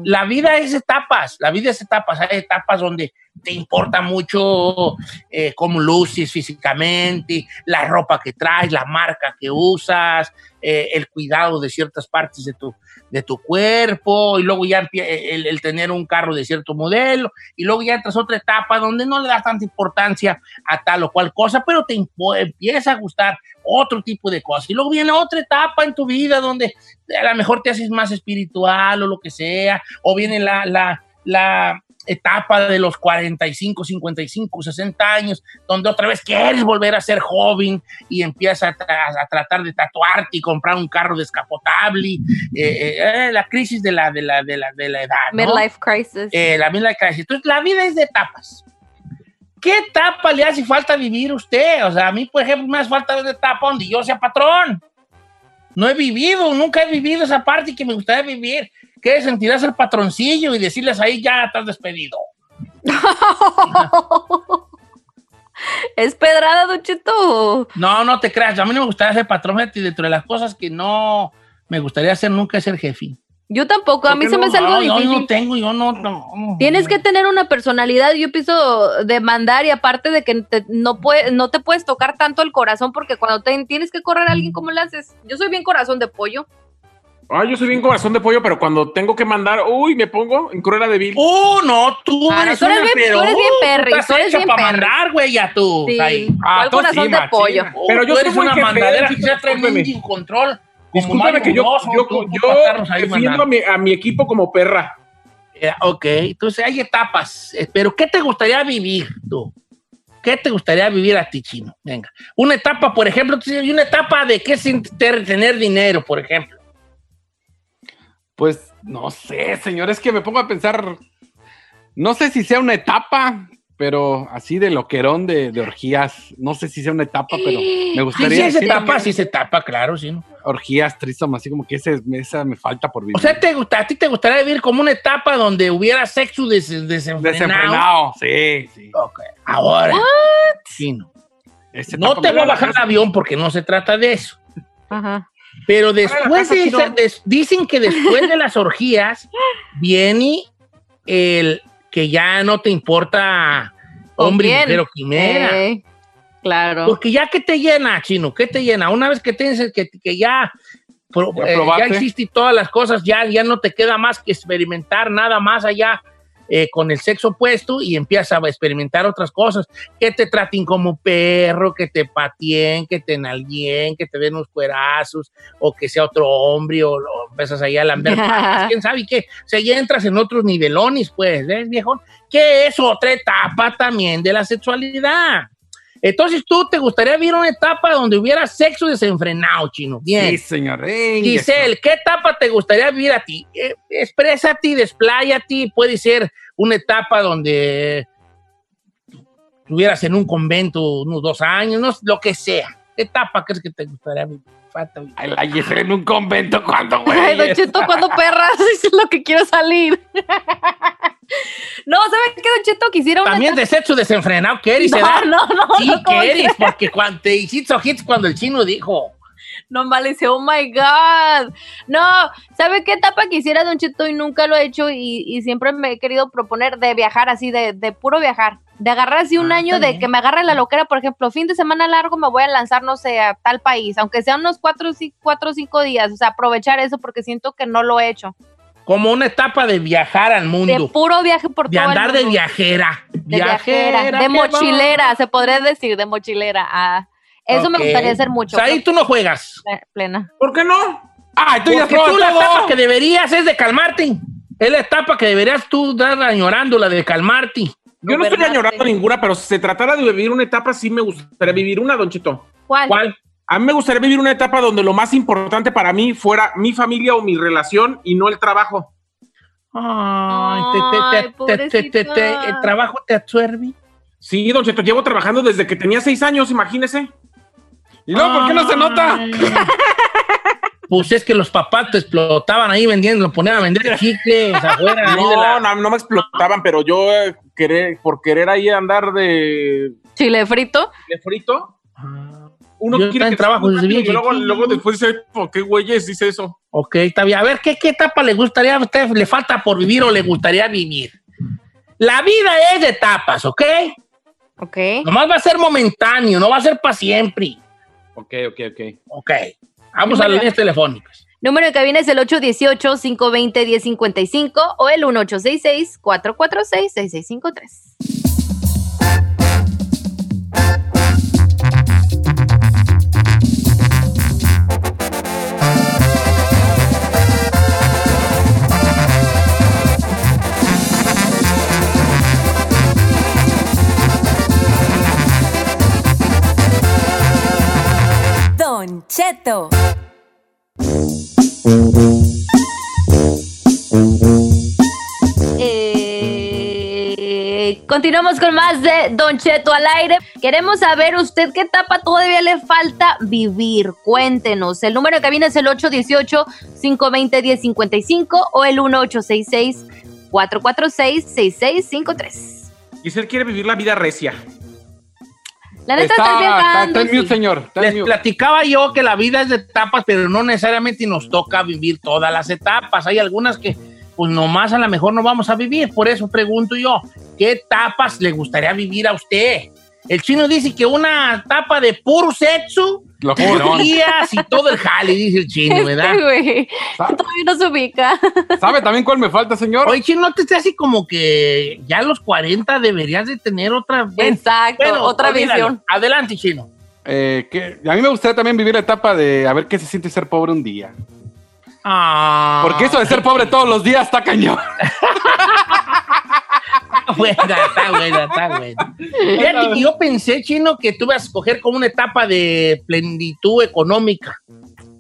La vida es etapas, la vida es etapas. Hay etapas donde te importa mucho eh, cómo luces físicamente, la ropa que traes, la marca que usas, eh, el cuidado de ciertas partes de tu, de tu cuerpo, y luego ya el, tener un carro de cierto modelo, y luego ya entras a otra etapa donde no le das tanta importancia a tal o cual cosa, pero te empieza a gustar otro tipo de cosas. Y luego viene otra etapa en tu vida donde a lo mejor te haces más espiritual o lo que sea, o viene la, la, la etapa de los 45, 55, 60 años, donde otra vez quieres volver a ser joven y empiezas a, tra- a tratar de tatuarte y comprar un carro descapotable, eh, eh, eh, la crisis de la, de la, de la, de la edad. ¿no? Midlife crisis. Eh, la midlife crisis. Entonces, la vida es de etapas. ¿Qué etapa le hace falta vivir a usted? O sea, a mí, por ejemplo, me hace falta una etapa donde yo sea patrón. No he vivido, nunca he vivido esa parte que me gustaría vivir. ¿Qué sentirá ser patroncillo y decirles ahí ya estás despedido? es pedrada, Don Cheto. No, no te creas. A mí no me gustaría ser patrón. fíjate, dentro de las cosas que no me gustaría hacer nunca es ser jefe. Yo tampoco, a ¿Por mí se me no? algo No, yo no tengo, yo no. no. Tienes que tener una personalidad, yo pienso demandar y aparte de que te- no, puede, no te puedes tocar tanto el corazón porque cuando te- tienes que correr a alguien, ¿cómo le haces? Yo soy bien corazón de pollo. Ay, yo soy bien corazón de pollo, pero cuando tengo que mandar, uy, me pongo en cruela de vil. ¡Uh, no! Tú Ah, eres tú eres una, bien- pero, tú eres bien uh, perry, estás tú eres hecha bien para perry. mandar, güey, ya tú. Sí. ahí. ¿Cuál tú corazón sí, de pollo? Uh, Pero yo tú eres soy una mandadera que ya trae discúlpeme. mendigo control. Discúlpame que yo, yo, tú- tú yo defiendo a mi, a mi equipo como perra. Eh, ok, entonces hay etapas. eh, Pero ¿qué te gustaría vivir tú? ¿Qué te gustaría vivir a ti, Chino? Venga. Una etapa, por ejemplo, tú una etapa de qué es tener dinero, por ejemplo. Pues no sé, señor, es que me pongo a pensar, no sé si sea una etapa, pero así de loquerón de, de orgías, no sé si sea una etapa, pero me Sí, gustaría sí, es decir etapa, sí es etapa, claro, sí. ¿no? orgías, tristom, así como que ese, esa me falta por vivir. O sea, te gusta, a ti te gustaría vivir como una etapa donde hubiera sexo des- desenfrenado. Desenfrenado, sí, sí. Ok, ahora. Esa No etapa te voy a bajar el avión porque no se trata de eso. Ajá. Pero después de Chino. esa- des- dicen que después de las orgías viene el que ya no te importa hombre, Bien. mujer o quimera. Eh, claro. Porque ya que te llena, chino, ¿qué te llena? Una vez que tienes que, que ya, pro- Ya eh, ya existe todas las cosas, ya, ya no te queda más que experimentar nada más allá eh, con el sexo opuesto y empiezas a experimentar otras cosas. Que te traten como perro, que te patien, que te nalguen, que te den unos cuerazos, o que sea otro hombre, o, o empiezas ahí a lamber patas, quién sabe qué. O sea, ya entras en otros nivelones, pues, ¿ves, viejón? Que es otra etapa también de la sexualidad. Entonces, ¿tú te gustaría vivir una etapa donde hubiera sexo desenfrenado, chino? Bien. Sí, señor. Ey, Giselle, ¿qué etapa te gustaría vivir a ti? Eh, exprésate, despláyate. Puede ser una etapa donde estuvieras en un convento unos dos años, no, lo que sea. ¿Qué etapa crees que te gustaría vivir? Vivir. Ay, la Giselle en un convento, ¿cuándo, güey? Ay, Don Cheto, cuando perras es lo que quiero salir. No, ¿sabes qué, Don Cheto? Quisiera una También de sexo desenfrenado, ¿qué eres? No, no, no, Sí, no, ¿cómo ¿qué eres? Porque cuando te hiciste ojitos cuando el chino dijo. No mal dice, oh my God. No, ¿sabe qué etapa quisiera, Don Cheto? Y nunca lo he hecho y, y siempre me he querido proponer de viajar así, de, de puro viajar. De agarrar así un Ah, año, de que me agarre la loquera, por ejemplo, fin de semana largo me voy a lanzar, no sé, a tal país, aunque sean unos cuatro, o ci- cuatro o cinco días. O sea, aprovechar eso porque siento que no lo he hecho. Como una etapa de viajar al De mundo. puro viaje por De todo el andar de mundo. viajera. De viajera, de que mochilera, se podría decir, de mochilera. Ah, eso me gustaría hacer mucho. O sea, ahí tú no juegas. Ple- Plena. ¿Por qué no? Ay, tú ya Porque tú probado la etapa que deberías es de calmarte. Es la etapa que deberías tú dar añorando, la de calmarte. Yo no estoy añorando ninguna, pero si se tratara de vivir una etapa, sí me gustaría vivir una, Don Cheto. ¿Cuál? ¿Cuál? A mí me gustaría vivir una etapa donde lo más importante para mí fuera mi familia o mi relación y no el trabajo. Ay, te- te- te- te- te- te- te- pobrecita. el trabajo te absorbe. Sí, Don Cheto, llevo trabajando desde que tenía seis años, imagínese. ¿Y luego por qué no se nota? Pues es que los papás te explotaban ahí vendiendo, lo ponían a vender chicles afuera. ahí de No, la- no, no me explotaban, pero yo eh, querer, por querer ahí andar de, Chile frito. de frito, Ah, uno Yo quiere que trabajo bien y luego, luego después dice, ¿por qué güeyes dice eso? Ok, está bien. A ver, ¿qué, ¿qué etapa le gustaría a usted? ¿Le falta por vivir o le gustaría vivir? La vida es de etapas, ¿ok? Ok. Nomás va a ser momentáneo, no va a ser para siempre. Ok, ok, ok. Ok. Vamos a las líneas telefónicas. Número de cabina es el 818-520-1055 o el 1866-446-6653. Cheto. Eh, continuamos con más de Don Cheto al aire. Queremos saber usted qué etapa todavía le falta vivir. Cuéntenos. El número de cabina es el 818-520-1055 o el 1866-446-6653. Giselle quiere vivir la vida recia. La neta Está, está bien está, está en mute, señor. Está en Les mute. platicaba yo que la vida es de etapas, pero no necesariamente nos toca vivir todas las etapas. Hay algunas que, pues nomás a lo mejor no vamos a vivir. Por eso pregunto yo, ¿qué etapas le gustaría vivir a usted? El chino dice que una etapa de puro sexo, Lo que por no. días y todo el jale, dice el chino, ¿verdad? Este güey, Todavía no se ubica. ¿Sabe también cuál me falta, señor? Oye, chino, no te estés así como que ya a los 40 deberías de tener otra... Exacto, Bueno, otra olvídalo. visión. Adelante, chino. Eh, que a mí me gustaría también vivir la etapa de a ver qué se siente ser pobre un día. Ah, Porque eso de ser pobre todos los días está cañón. buena, está buena, está buena. Fíjate que yo pensé, Chino, que tú ibas a escoger como una etapa de plenitud económica,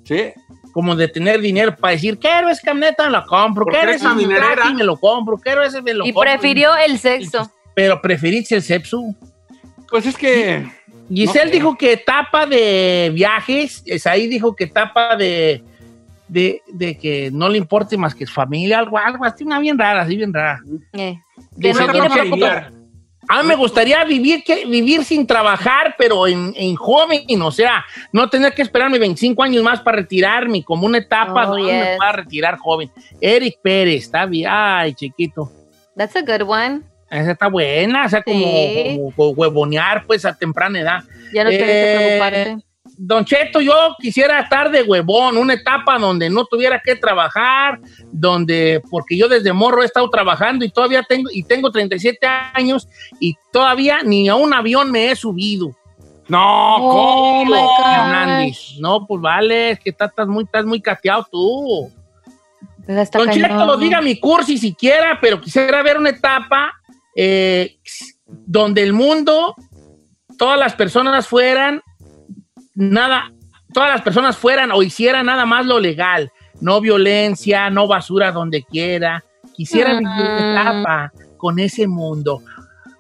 Sí. como de tener dinero para decir, quiero esa camioneta, la compro, quiero ese traje, me lo compro, quiero ese, me lo Y compro. prefirió el sexo. Pero preferiste el sexo. Pues es que. Giselle No sé. dijo que etapa de viajes, Esaí dijo que etapa de, de, de que no le importe más que su familia, algo, algo así, una bien rara, así bien rara. Eh, Que no quiere preocupar. A mí me gustaría vivir, que, vivir sin trabajar, pero en, en joven, o sea, no tener que esperarme 25 años más para retirarme, como una etapa Oh, donde me yes. pueda retirar joven. Eric Pérez, está bien, ay, chiquito. That's a good one. Esa está buena, o sea, como, Sí. como- como huevonear, pues, a temprana edad. Ya no tienes Eh, que preocuparte. Don Cheto, yo quisiera estar de huevón, una etapa donde no tuviera que trabajar, donde, porque yo desde morro he estado trabajando y todavía tengo, y tengo 37 años y todavía ni a un avión me he subido. No, Oh, ¿cómo? Hernández. No, pues vale, es que estás, estás muy, estás muy cateado tú. Don Cheto, lo diga mi cursi siquiera, pero quisiera ver una etapa eh, donde el mundo, todas las personas fueran, nada, todas las personas fueran o hicieran nada más lo legal. No violencia, no basura donde quiera. Quisiera vivir una Mm. etapa con ese mundo.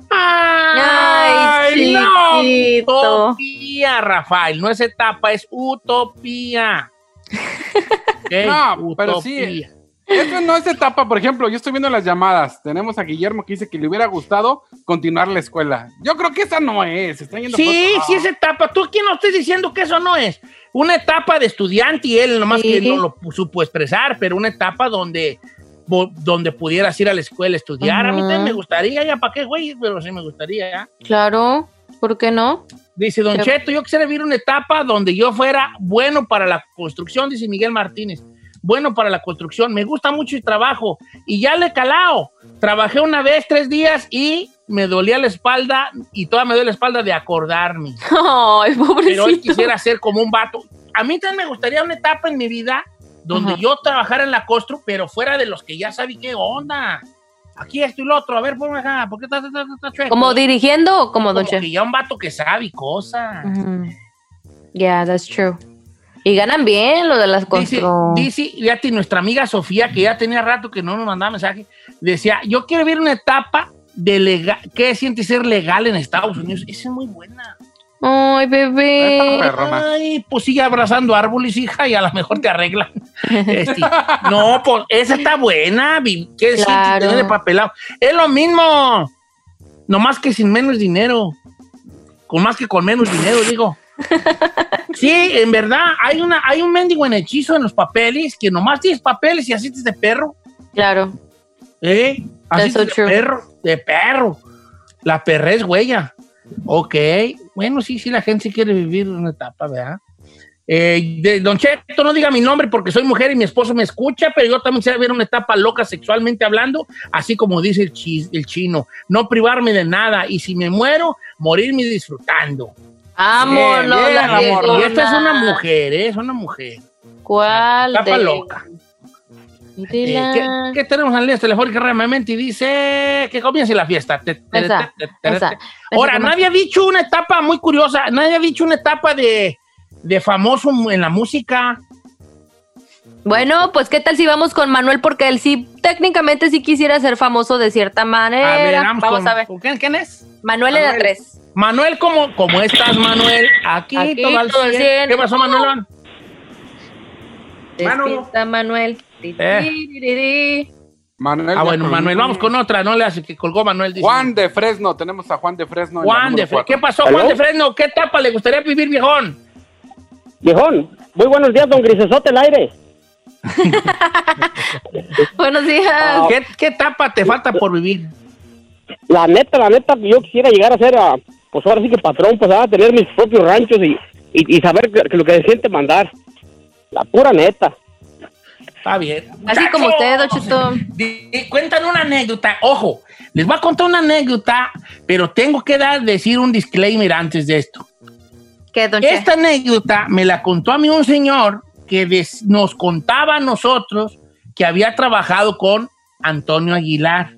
Ay, no! chiquito. Utopía, Rafael. No es etapa, es utopía. No, pero sí, Esta no es etapa, por ejemplo, yo estoy viendo las llamadas. Tenemos a Guillermo que dice que le hubiera gustado continuar la escuela. Yo creo que esa no es. Están yendo Sí, por- sí es etapa. ¿Tú quién no estás diciendo que eso no es? Una etapa de estudiante y él nomás Sí. que no lo supo expresar, pero una etapa donde, donde pudieras ir a la escuela a estudiar. A mí también me gustaría, ya para qué, güey, pero sí me gustaría. Claro, ¿por qué no? Dice Don Pero- Cheto, yo quisiera vivir una etapa donde yo fuera bueno para la construcción, dice Miguel Martínez. Bueno para la construcción, me gusta mucho el trabajo y ya le he calado. Trabajé una vez tres días y me dolía la espalda y toda me duele la espalda de acordarme. Ay, Pero hoy pobrecito. quisiera ser como un vato. A mí también me gustaría una etapa en mi vida donde Ajá. yo trabajara en la constru, pero fuera de los que ya saben qué onda. Aquí esto y lo otro, a ver, ponme acá, ¿por qué estás está, está- está chueco? ¿Como dirigiendo o como Don Como Chef? que ya un vato que sabe cosas. Ujú. Yeah, that's true. Y ganan bien lo de las Dice, constru. dice, fíjate, nuestra amiga Sofía, que ya tenía rato que no nos mandaba mensaje, decía, yo quiero ver una etapa de legal, ¿qué siente ser legal en Estados Unidos? Esa es muy buena. Ay, bebé. Ay, pues sigue abrazando árboles, hija, y a lo mejor te arreglan. Este, no, pues esa está buena. ¿Qué siente Claro. tener de papelado? Es lo mismo, nomás que sin menos dinero. Con más que con menos dinero, digo. Sí, en verdad, hay, una, hay un mendigo en hechizo en los papeles que nomás tienes papeles y asistes de perro. Claro. ¿Eh? Así so de true. perro, de perro. La perra es huella. Ok. Bueno, sí, sí, la gente sí quiere vivir una etapa, ¿verdad? Eh, de, don Cheto, no diga mi nombre porque soy mujer y mi esposo me escucha, pero yo también quisiera ver una etapa loca sexualmente hablando, así como dice el, chi- el chino. No privarme de nada y si me muero, morirme disfrutando. Vámonos, Bien, bien, amor. Y esta es una mujer, ¿eh? es una mujer. ¿Cuál? Etapa de- loca. Eh. ¿qué, qué tenemos en la telefónica realmente? Y dice que comience la fiesta. Esa, esa. Ahora, nadie ha dicho una etapa muy curiosa, nadie ha dicho una etapa de, de famoso en la música. Bueno, pues qué tal si vamos con Manuel, porque él sí, técnicamente sí quisiera ser famoso de cierta manera. A ver, vamos, vamos con- a ver. ¿con ¿quién, quién es? Manuel era Manuel. tres. Manuel, ¿cómo, cómo estás, Manuel? Aquí, Aquí, todo al todo al 100. cien. ¿Qué pasó, Manuel? Manuel. Eh. Manuel. Ah, bueno, Manuel, vamos con otra, no le hace que colgó Manuel. Dice. Juan de Fresno, tenemos a Juan de Fresno. Juan de Fresno. ¿Qué pasó, ¿Aló? Juan de Fresno? ¿Qué etapa le gustaría vivir, viejón? Viejón, muy buenos días, don Grisesote el aire. Buenos días. ¿Qué, qué etapa te falta por vivir? La neta, la neta, yo quisiera llegar a ser, ah, pues ahora sí que patrón, pues a tener mis propios ranchos y, y, y saber que, que lo que se siente mandar. La pura neta. Está bien. Así como usted, di- Cuentan una anécdota. Ojo, les voy a contar una anécdota, pero tengo que dar, decir un disclaimer antes de esto. ¿Qué, Don Che? Esta anécdota me la contó a mí un señor que des- nos contaba a nosotros que había trabajado con Antonio Aguilar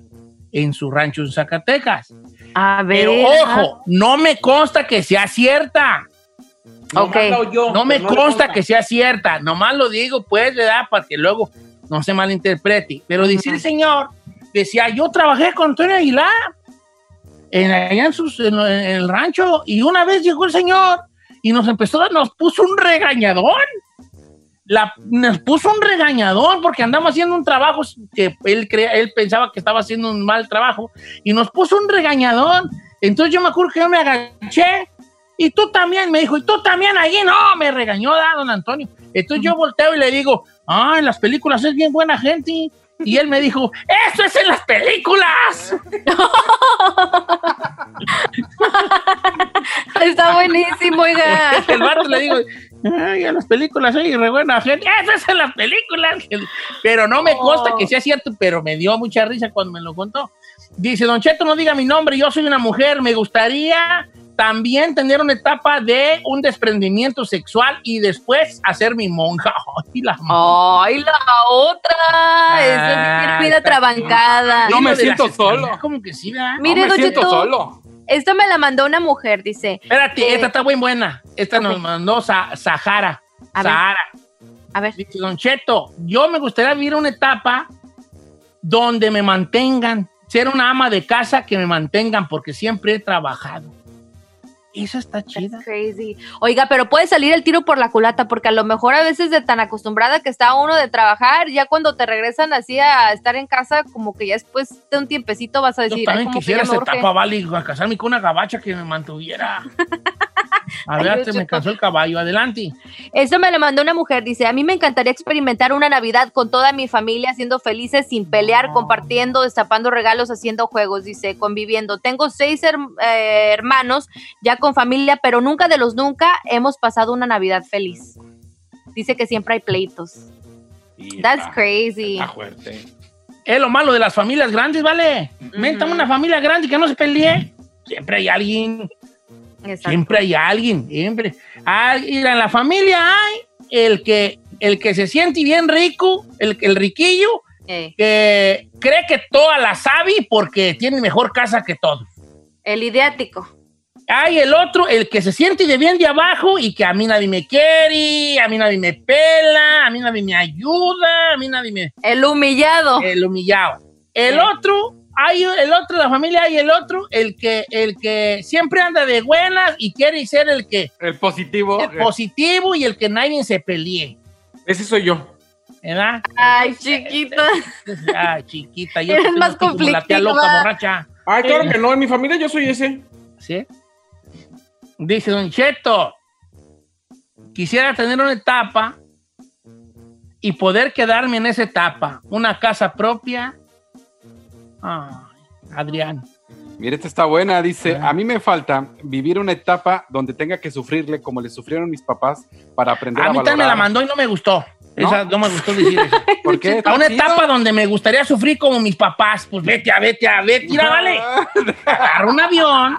en su rancho en Zacatecas. A ver. Pero ojo, no me consta que sea cierta. Ok. No me consta que sea cierta. Nomás lo digo, pues, ¿verdad? Para que luego no se malinterprete. Pero dice el señor, decía, yo trabajé con Antonio Aguilar en, allá en, sus- en- en el rancho y una vez llegó el señor y nos empezó, nos puso un regañadón. La, nos puso un regañadón porque andamos haciendo un trabajo que él, crea, él pensaba que estaba haciendo un mal trabajo y nos puso un regañadón. Entonces yo me acuerdo que yo me agaché y tú también, me dijo, y tú también allí, no, me regañó da, don Antonio. Entonces yo volteo y le digo, ah, en las películas es bien buena gente. Y él me dijo, ¡eso es en las películas! Está buenísimo, oiga. el vato le digo, ay, en las películas hay re buena gente. ¡Eso es en las películas! Pero no me consta que sea cierto, pero me dio mucha risa cuando me lo contó. Dice, Don Cheto, no diga mi nombre, yo soy una mujer, me gustaría también tener una etapa de un desprendimiento sexual y después hacer mi monja. Ay, la monja. Ay, la otra. Vida está trabancada. No me siento solo. Como que sí, ¿verdad? Mire, no me Don siento Cheto, solo. Esto me la mandó una mujer, dice. Espérate, Eh, esta está muy buena. Esta nos mandó Sa- Sahara. A ver. Sahara. A ver. Dice, Don Cheto, yo me gustaría vivir una etapa donde me mantengan, ser una ama de casa que me mantengan, porque siempre he trabajado. Esa está chida. That's crazy. Oiga, pero puede salir el tiro por la culata, porque a lo mejor a veces de tan acostumbrada que está uno de trabajar, ya cuando te regresan así a estar en casa, como que ya después de un tiempecito vas a Yo decir, "Ay, también como que quisiera me esa urge". etapa, vale, a casarme con una gabacha que me mantuviera. A ver, se me cansó el caballo. Adelante. Eso me lo mandó una mujer, dice, a mí me encantaría experimentar una Navidad con toda mi familia, siendo felices, sin pelear, compartiendo, destapando regalos, haciendo juegos, dice, conviviendo. Tengo seis her- eh, hermanos ya con familia, pero nunca de los nunca hemos pasado una Navidad feliz. Dice que siempre hay pleitos. That's está- crazy. Está fuerte. Es lo malo de las familias grandes, ¿vale? Métame una familia grande que no se pelee. Siempre hay alguien. Exacto. Siempre hay alguien. Siempre. Mira, en la familia hay el que, el que se siente bien rico, el, el riquillo, Eh, que cree que toda la sabe porque tiene mejor casa que todos. el ideático. Hay el otro, el que se siente de bien de abajo y que a mí nadie me quiere, a mí nadie me pela, a mí nadie me ayuda, a mí nadie me... El humillado. El humillado. El Sí. otro, hay el otro de la familia, hay el otro, el que, el que siempre anda de buenas y quiere ser el que El positivo. el positivo y el que nadie se pelee. Ese soy yo. ¿Verdad? Ay, chiquita. Ah, chiquita, yo Eres más como la tía loca conflictiva. borracha. Ay, claro que no, en mi familia yo soy ese. ¿Sí? Dice Don Cheto, quisiera tener una etapa y poder quedarme en esa etapa. Una casa propia. Ay, Adrián. Mira, esta está buena. Dice, Ah. a mí me falta vivir una etapa donde tenga que sufrirle como le sufrieron mis papás para aprender a, A mí también me la mandó y no me gustó. ¿No? Esa no me gustó decir eso. ¿Por qué? A una etapa donde me gustaría sufrir como mis papás. Pues vete a, vete a, vete, mira, vale. Agarra un avión,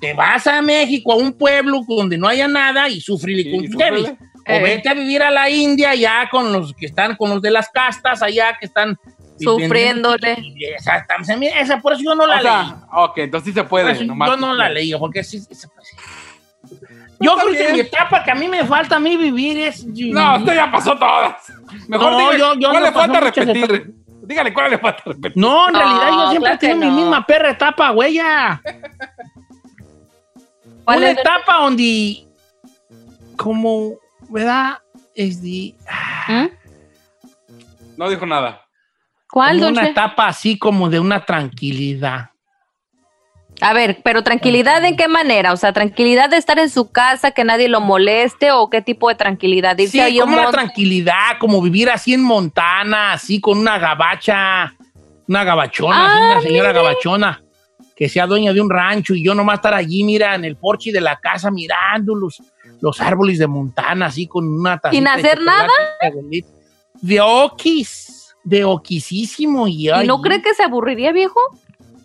te vas a México, a un pueblo donde no haya nada y sufrir Sí, con súfrele. O Eh. vete a vivir a la India ya con los que están, con los de las castas allá que están Sufriéndole. Y Esa, esa, por eso yo no la O sea, leí. ok, entonces sí se puede. eso nomás yo no la leí, porque sí, sí. Yo creo que mi etapa que a mí me falta a mí vivir es... No, usted ya pasó todas. Mejor No, dígale, yo- yo ¿cuál no le falta repetir? Dígale, ¿cuál le falta repetir? No, en No, realidad yo siempre claro que mi misma perra etapa, güey. ya. ¿Cuál Una es el- etapa donde, como, ¿verdad? Es de, ¿Mm? No dijo nada. ¿Cuál, como una etapa así como de una tranquilidad. A ver, pero tranquilidad en qué manera? O sea, tranquilidad de estar en su casa, que nadie lo moleste, o qué tipo de tranquilidad? Irse Sí, ahí como una tranquilidad, como vivir así en Montana, así con una gabacha, una gabachona, así, Ah, una señora mire. gabachona, que sea dueña de un rancho y yo nomás estar allí, mira, en el porche de la casa mirando los, los árboles de Montana, así con una tacita ¿Sin hacer abuelita. De de oquisísimo. ¿Y, ¿Y no cree que se aburriría, viejo?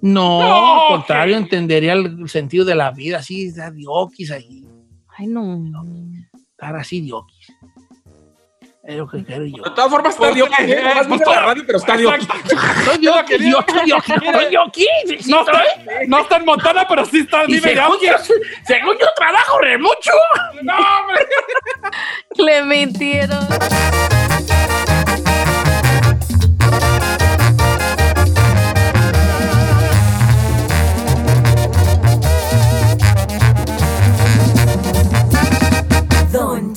No, No, al contrario, entendería el sentido de la vida, así, de oquis ahí, Ay, no. estar así de oquis. Es lo que quiero yo. De todas formas, está eh, Nomás pues, vino a la radio, pero está. Soy de oquis, yo soy de oquis, soy de oquis. sí No está, no está en Montana, pero sí está de yo, Oquis. según yo trabajo re mucho. No, hombre. Le mintieron.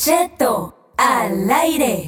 Cheto al aire.